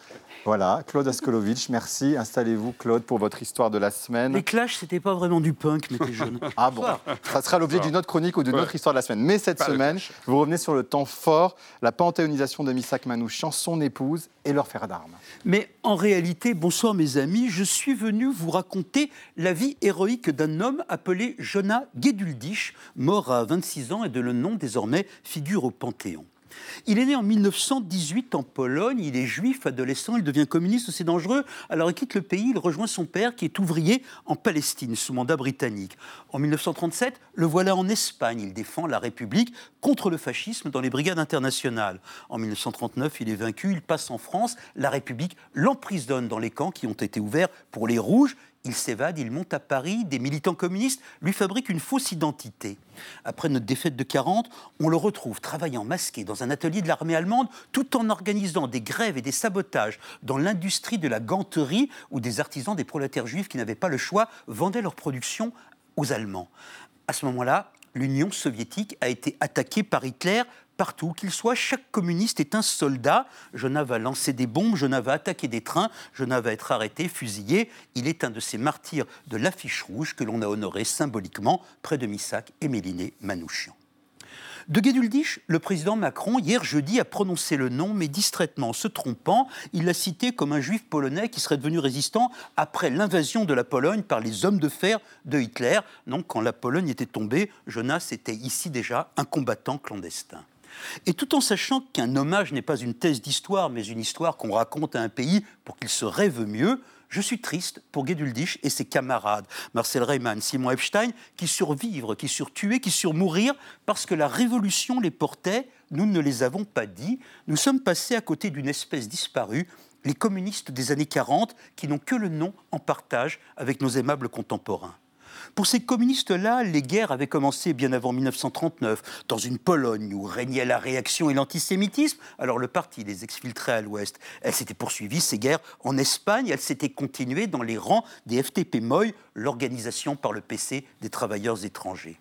Voilà, Claude Askolovitch, merci. Installez-vous, Claude, pour votre histoire de la semaine. Les Clash, c'était pas vraiment du punk, mais t'es jeune. ah bon Ça sera l'objet d'une autre chronique ou d'une autre histoire de la semaine. Mais cette semaine, vous revenez sur le temps fort, la panthéonisation de Misak Manouchian, son épouse et leur fer d'armes. Mais en réalité, bonsoir mes amis, je suis venu vous raconter la vie héroïque d'un homme appelé Jonah Geduldish, mort à 26 ans et de le nom désormais figure au Panthéon. Il est né en 1918 en Pologne, il est juif, adolescent, il devient communiste, c'est dangereux. Alors il quitte le pays, il rejoint son père qui est ouvrier en Palestine sous mandat britannique. En 1937, le voilà en Espagne, il défend la République contre le fascisme dans les brigades internationales. En 1939, il est vaincu, il passe en France, la République l'emprisonne dans les camps qui ont été ouverts pour les rouges il s'évade, il monte à Paris, des militants communistes lui fabriquent une fausse identité. Après notre défaite de 40, on le retrouve travaillant masqué dans un atelier de l'armée allemande tout en organisant des grèves et des sabotages dans l'industrie de la ganterie où des artisans des prolétaires juifs qui n'avaient pas le choix vendaient leur production aux Allemands. À ce moment-là, l'Union soviétique a été attaquée par Hitler partout qu'il soit, chaque communiste est un soldat. Jonah va lancer des bombes, Jonah va attaquer des trains, Jonah va être arrêté, fusillé. Il est un de ces martyrs de l'affiche rouge que l'on a honoré symboliquement près de Missak et Méliné Manouchian. De Geduldish, le président Macron, hier jeudi, a prononcé le nom, mais distraitement, se trompant. Il l'a cité comme un juif polonais qui serait devenu résistant après l'invasion de la Pologne par les hommes de fer de Hitler. Donc, quand la Pologne était tombée, Jonas était ici déjà un combattant clandestin. Et tout en sachant qu'un hommage n'est pas une thèse d'histoire, mais une histoire qu'on raconte à un pays pour qu'il se rêve mieux, je suis triste pour Geduldish et ses camarades, Marcel Reimann, Simon Epstein, qui survivent, qui surtuer, qui surmourir, parce que la révolution les portait, nous ne les avons pas dit, nous sommes passés à côté d'une espèce disparue, les communistes des années 40, qui n'ont que le nom en partage avec nos aimables contemporains. Pour ces communistes-là, les guerres avaient commencé bien avant 1939, dans une Pologne où régnait la réaction et l'antisémitisme. Alors le parti les exfiltrait à l'ouest. Elles s'étaient poursuivies, ces guerres, en Espagne. Elles s'étaient continuées dans les rangs des FTP-MOI, l'organisation par le PC des travailleurs étrangers.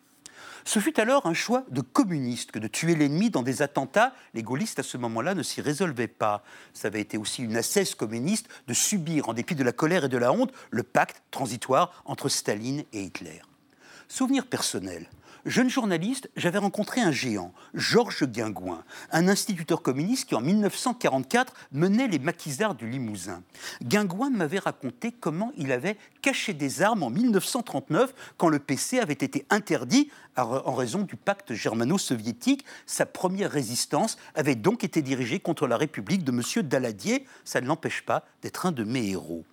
Ce fut alors un choix de communistes que de tuer l'ennemi dans des attentats. Les gaullistes, à ce moment-là, ne s'y résolvaient pas. Ça avait été aussi une assesse communiste de subir, en dépit de la colère et de la honte, le pacte transitoire entre Staline et Hitler. Souvenir personnel. Jeune journaliste, j'avais rencontré un géant, Georges Guingouin, un instituteur communiste qui en 1944 menait les maquisards du Limousin. Guingouin m'avait raconté comment il avait caché des armes en 1939 quand le PC avait été interdit en raison du pacte germano-soviétique. Sa première résistance avait donc été dirigée contre la République de M. Daladier. Ça ne l'empêche pas d'être un de mes héros.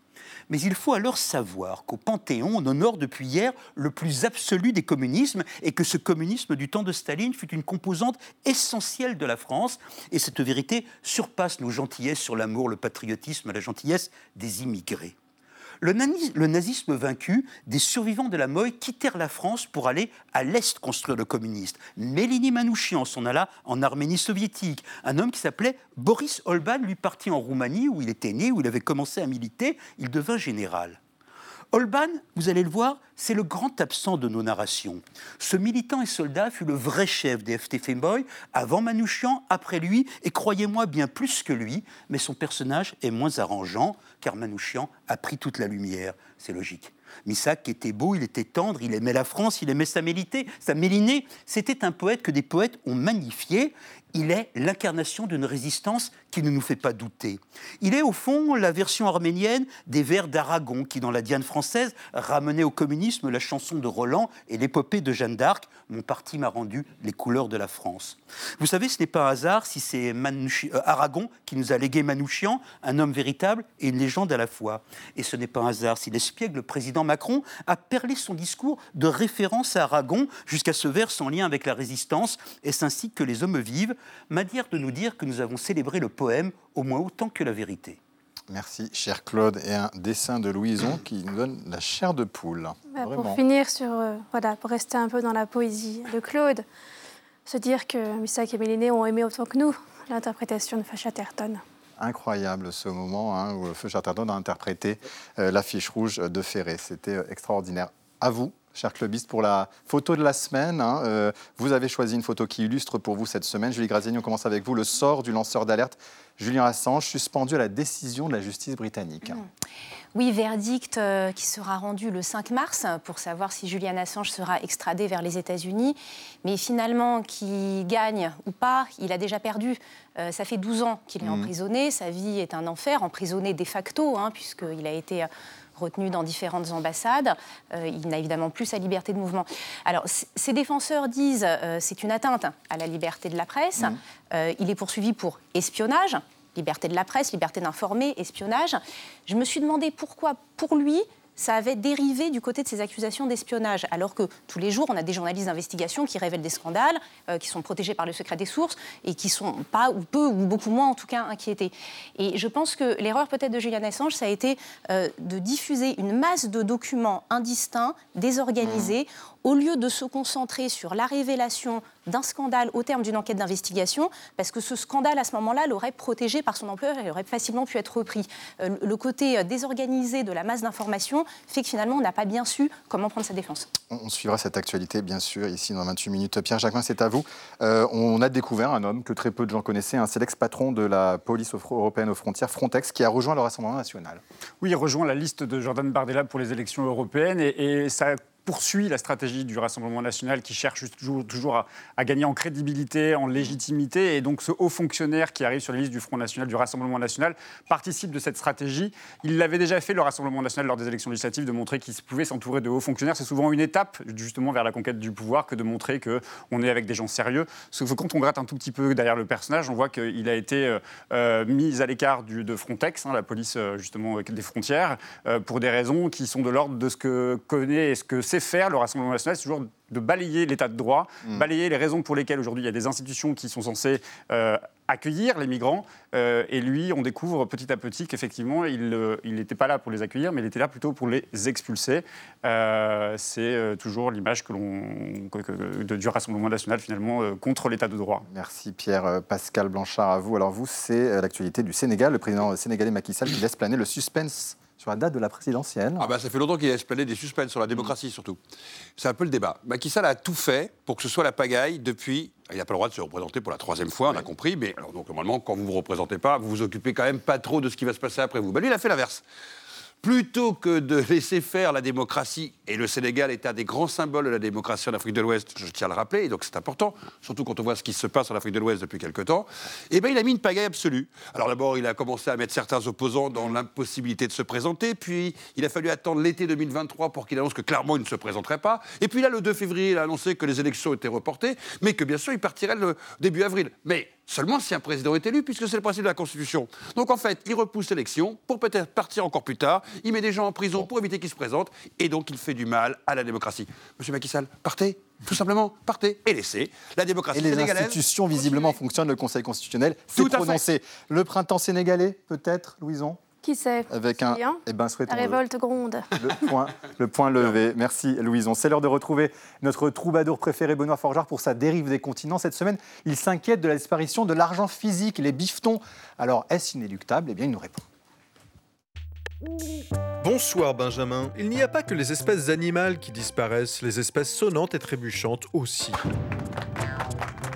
Mais il faut alors savoir qu'au Panthéon, on honore depuis hier le plus absolu des communismes et que ce communisme du temps de Staline fut une composante essentielle de la France. Et cette vérité surpasse nos gentillesses sur l'amour, le patriotisme, la gentillesse des immigrés. Le, nazisme vaincu, des survivants de la Moï quittèrent la France pour aller à l'Est construire le communiste. Mélini Manouchian s'en alla en Arménie soviétique. Un homme qui s'appelait Boris Olban lui partit en Roumanie où il était né, où il avait commencé à militer. Il devint général. Holban, vous allez le voir, c'est le grand absent de nos narrations. Ce militant et soldat fut le vrai chef des FT Femboy, avant Manouchian, après lui, et croyez-moi bien plus que lui, mais son personnage est moins arrangeant, car Manouchian a pris toute la lumière, c'est logique. Missac était beau, il était tendre, il aimait la France, il aimait sa mélité, sa mélinée. C'était un poète que des poètes ont magnifié. Il est l'incarnation d'une résistance qui ne nous fait pas douter. Il est au fond la version arménienne des vers d'Aragon qui, dans la Diane française, ramenait au communisme la chanson de Roland et l'épopée de Jeanne d'Arc. Mon parti m'a rendu les couleurs de la France. Vous savez, ce n'est pas un hasard si c'est euh, Aragon qui nous a légué Manouchian, un homme véritable et une légende à la fois. Et ce n'est pas un hasard si l'espiègle le président Macron a perlé son discours de référence à Aragon jusqu'à ce vers sans lien avec la résistance. Est-ce ainsi que les hommes vivent? Manière de nous dire que nous avons célébré le poème au moins autant que la vérité. Merci, cher Claude. Et un dessin de Louison qui nous donne la chair de poule. Bah, pour finir sur, euh, voilà, pour rester un peu dans la poésie de Claude, se dire que Missak et Méliné ont aimé autant que nous l'interprétation de Chatterton. Incroyable ce moment hein, où Chatterton a interprété euh, l'affiche rouge de Ferré. C'était euh, extraordinaire. À vous, cher clubiste, pour la photo de la semaine. Hein, vous avez choisi une photo qui illustre pour vous cette semaine. Julie Graziani, on commence avec vous. Le sort du lanceur d'alerte Julien Assange, suspendu à la décision de la justice britannique. Mmh. Oui, verdict euh, qui sera rendu le 5 mars pour savoir si Julian Assange sera extradé vers les États-Unis. Mais finalement, qu'il gagne ou pas, il a déjà perdu. Euh, ça fait 12 ans qu'il est mmh. emprisonné. Sa vie est un enfer, emprisonné de facto, hein, puisqu'il a été retenu dans différentes ambassades. Euh, il n'a évidemment plus sa liberté de mouvement. Alors, ses défenseurs disent euh, c'est une atteinte à la liberté de la presse. Mmh. Euh, il est poursuivi pour espionnage, liberté de la presse, liberté d'informer, espionnage. Je me suis demandé pourquoi, pour lui, ça avait dérivé du côté de ces accusations d'espionnage, alors que tous les jours, on a des journalistes d'investigation qui révèlent des scandales, euh, qui sont protégés par le secret des sources et qui sont pas, ou peu, ou beaucoup moins en tout cas, inquiétés. Et je pense que l'erreur peut-être de Julian Assange, ça a été euh, de diffuser une masse de documents indistincts, désorganisés, mmh au lieu de se concentrer sur la révélation d'un scandale au terme d'une enquête d'investigation, parce que ce scandale, à ce moment-là, l'aurait protégé par son employeur et aurait facilement pu être repris. Euh, le côté euh, désorganisé de la masse d'informations fait que finalement, on n'a pas bien su comment prendre sa défense. On suivra cette actualité, bien sûr, ici dans 28 minutes. Pierre Jacquin, c'est à vous. Euh, on a découvert un homme que très peu de gens connaissaient, un c'est l'ex-patron de la police européenne aux frontières, Frontex, qui a rejoint le Rassemblement national. Oui, il rejoint la liste de Jordan Bardella pour les élections européennes et, et ça poursuit la stratégie du Rassemblement national qui cherche toujours, à, gagner en crédibilité, en légitimité. Et donc ce haut fonctionnaire qui arrive sur la liste du Front national, du Rassemblement national, participe de cette stratégie. Il l'avait déjà fait, le Rassemblement national, lors des élections législatives, de montrer qu'il pouvait s'entourer de hauts fonctionnaires. C'est souvent une étape, justement, vers la conquête du pouvoir que de montrer qu'on est avec des gens sérieux. Sauf que quand on gratte un tout petit peu derrière le personnage, on voit qu'il a été euh, euh, mis à l'écart de Frontex, hein, la police, euh, justement, des frontières, pour des raisons qui sont de l'ordre de ce que connaît et ce que c'est faire, le Rassemblement national, c'est toujours de balayer l'état de droit, mm. balayer les raisons pour lesquelles aujourd'hui il y a des institutions qui sont censées euh, accueillir les migrants. Euh, et lui, on découvre petit à petit qu'effectivement, il n'était pas là pour les accueillir, mais il était là plutôt pour les expulser. Euh, c'est toujours l'image que l'on, du Rassemblement national finalement contre l'état de droit. Merci Pierre. Pascal Blanchard, à vous. Alors vous, c'est l'actualité du Sénégal. Le président sénégalais Macky Sall qui laisse planer le suspense sur la date de la présidentielle. Ah bah ça fait longtemps qu'il a des suspens sur la démocratie surtout. C'est un peu le débat. Macky Sall a tout fait pour que ce soit la pagaille depuis. Il n'a pas le droit de se représenter pour la troisième fois, on a compris. Mais alors donc normalement, quand vous vous représentez pas, vous vous occupez quand même pas trop de ce qui va se passer après vous. Bah, lui, il a fait l'inverse plutôt que de laisser faire la démocratie, et le Sénégal est un des grands symboles de la démocratie en Afrique de l'Ouest, je tiens à le rappeler, et donc c'est important, surtout quand on voit ce qui se passe en Afrique de l'Ouest depuis quelque temps, eh bien il a mis une pagaille absolue. Alors d'abord, il a commencé à mettre certains opposants dans l'impossibilité de se présenter, puis il a fallu attendre l'été 2023 pour qu'il annonce que clairement il ne se présenterait pas, et puis là, le 2 février, il a annoncé que les élections étaient reportées, mais que bien sûr, il partirait le début avril. Mais seulement si un président est élu, puisque c'est le principe de la Constitution. Donc en fait, il repousse l'élection pour peut-être partir encore plus tard, il met des gens en prison pour éviter qu'ils se présentent, et donc il fait du mal à la démocratie. Monsieur Macky Sall, partez tout simplement, partez et laissez la démocratie et les institutions visiblement fonctionnent. Le Conseil constitutionnel s'est prononcé. Le printemps sénégalais, peut-être, Louison? Qui sait Avec un. Eh ben, La révolte gronde. Le point, le point levé. Merci, Louison. C'est l'heure de retrouver notre troubadour préféré, Benoît Forgeard, pour sa dérive des continents. Cette semaine, il s'inquiète de la disparition de l'argent physique, les bifetons. Alors, est-ce inéluctable? Eh bien, il nous répond. Bonsoir Benjamin. Il n'y a pas que les espèces animales qui disparaissent, les espèces sonnantes et trébuchantes aussi.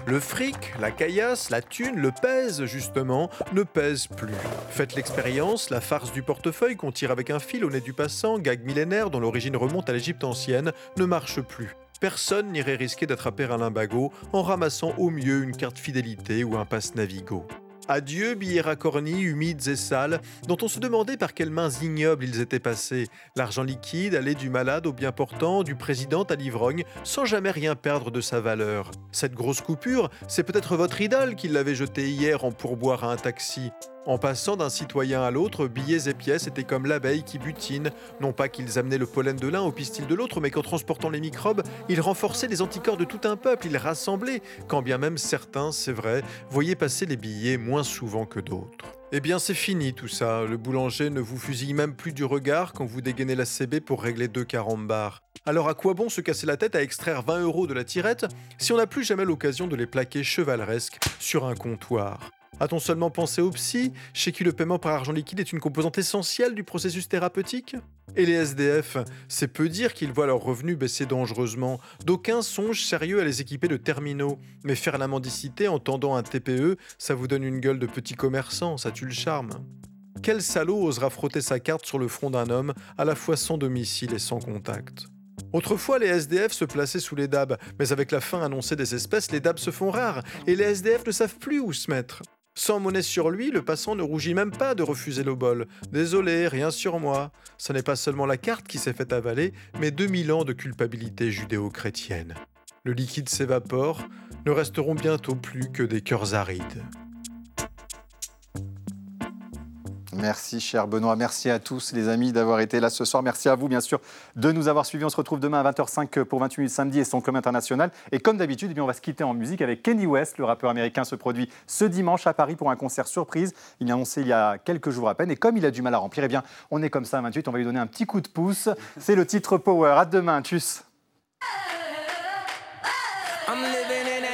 Le fric, la caillasse, la thune, le pèse justement, ne pèse plus. Faites l'expérience, la farce du portefeuille qu'on tire avec un fil au nez du passant, gag millénaire dont l'origine remonte à l'Égypte ancienne, ne marche plus. Personne n'irait risquer d'attraper un limbago en ramassant au mieux une carte fidélité ou un passe Navigo. Adieu, billets racornis, humides et sales, dont on se demandait par quelles mains ignobles ils étaient passés. L'argent liquide allait du malade au bien portant, du président à l'ivrogne, sans jamais rien perdre de sa valeur. Cette grosse coupure, c'est peut-être votre idole qui l'avait jetée hier en pourboire à un taxi. En passant d'un citoyen à l'autre, billets et pièces étaient comme l'abeille qui butine. Non pas qu'ils amenaient le pollen de l'un au pistil de l'autre, mais qu'en transportant les microbes, ils renforçaient les anticorps de tout un peuple, ils rassemblaient, quand bien même certains, c'est vrai, voyaient passer les billets moins souvent que d'autres. Eh bien, c'est fini tout ça. Le boulanger ne vous fusille même plus du regard quand vous dégainez la CB pour régler deux carambars. Alors, à quoi bon se casser la tête à extraire 20 euros de la tirette si on n'a plus jamais l'occasion de les plaquer chevaleresques sur un comptoir? A-t-on seulement pensé aux psy, chez qui le paiement par argent liquide est une composante essentielle du processus thérapeutique? Et les SDF, c'est peu dire qu'ils voient leurs revenus baisser dangereusement. D'aucuns songent sérieux à les équiper de terminaux. Mais faire la mendicité en tendant un TPE, ça vous donne une gueule de petit commerçant, ça tue le charme. Quel salaud osera frotter sa carte sur le front d'un homme, à la fois sans domicile et sans contact? Autrefois, les SDF se plaçaient sous les DAB, mais avec la fin annoncée des espèces, les DAB se font rares, et les SDF ne savent plus où se mettre. Sans monnaie sur lui, le passant ne rougit même pas de refuser l'obol. Désolé, rien sur moi. Ce n'est pas seulement la carte qui s'est fait avaler, mais 2000 ans de culpabilité judéo-chrétienne. Le liquide s'évapore, ne resteront bientôt plus que des cœurs arides. Merci, cher Benoît. Merci à tous, les amis, d'avoir été là ce soir. Merci à vous, bien sûr, de nous avoir suivis. On se retrouve demain à 20h05 pour 28 minutes samedi et son commun international. Et comme d'habitude, eh on va se quitter en musique avec Kenny West. Le rappeur américain se produit ce dimanche à Paris pour un concert surprise. Il l'a annoncé il y a quelques jours à peine. Et comme il a du mal à remplir, eh bien, on est comme ça à 28. On va lui donner un petit coup de pouce. C'est le titre Power. À demain. Tchuss.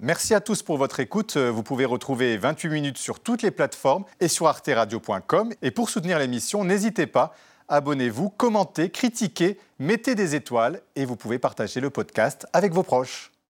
Merci à tous pour votre écoute. Vous pouvez retrouver 28 minutes sur toutes les plateformes et sur arteradio.com. Et pour soutenir l'émission, n'hésitez pas, abonnez-vous, commentez, critiquez, mettez des étoiles et vous pouvez partager le podcast avec vos proches.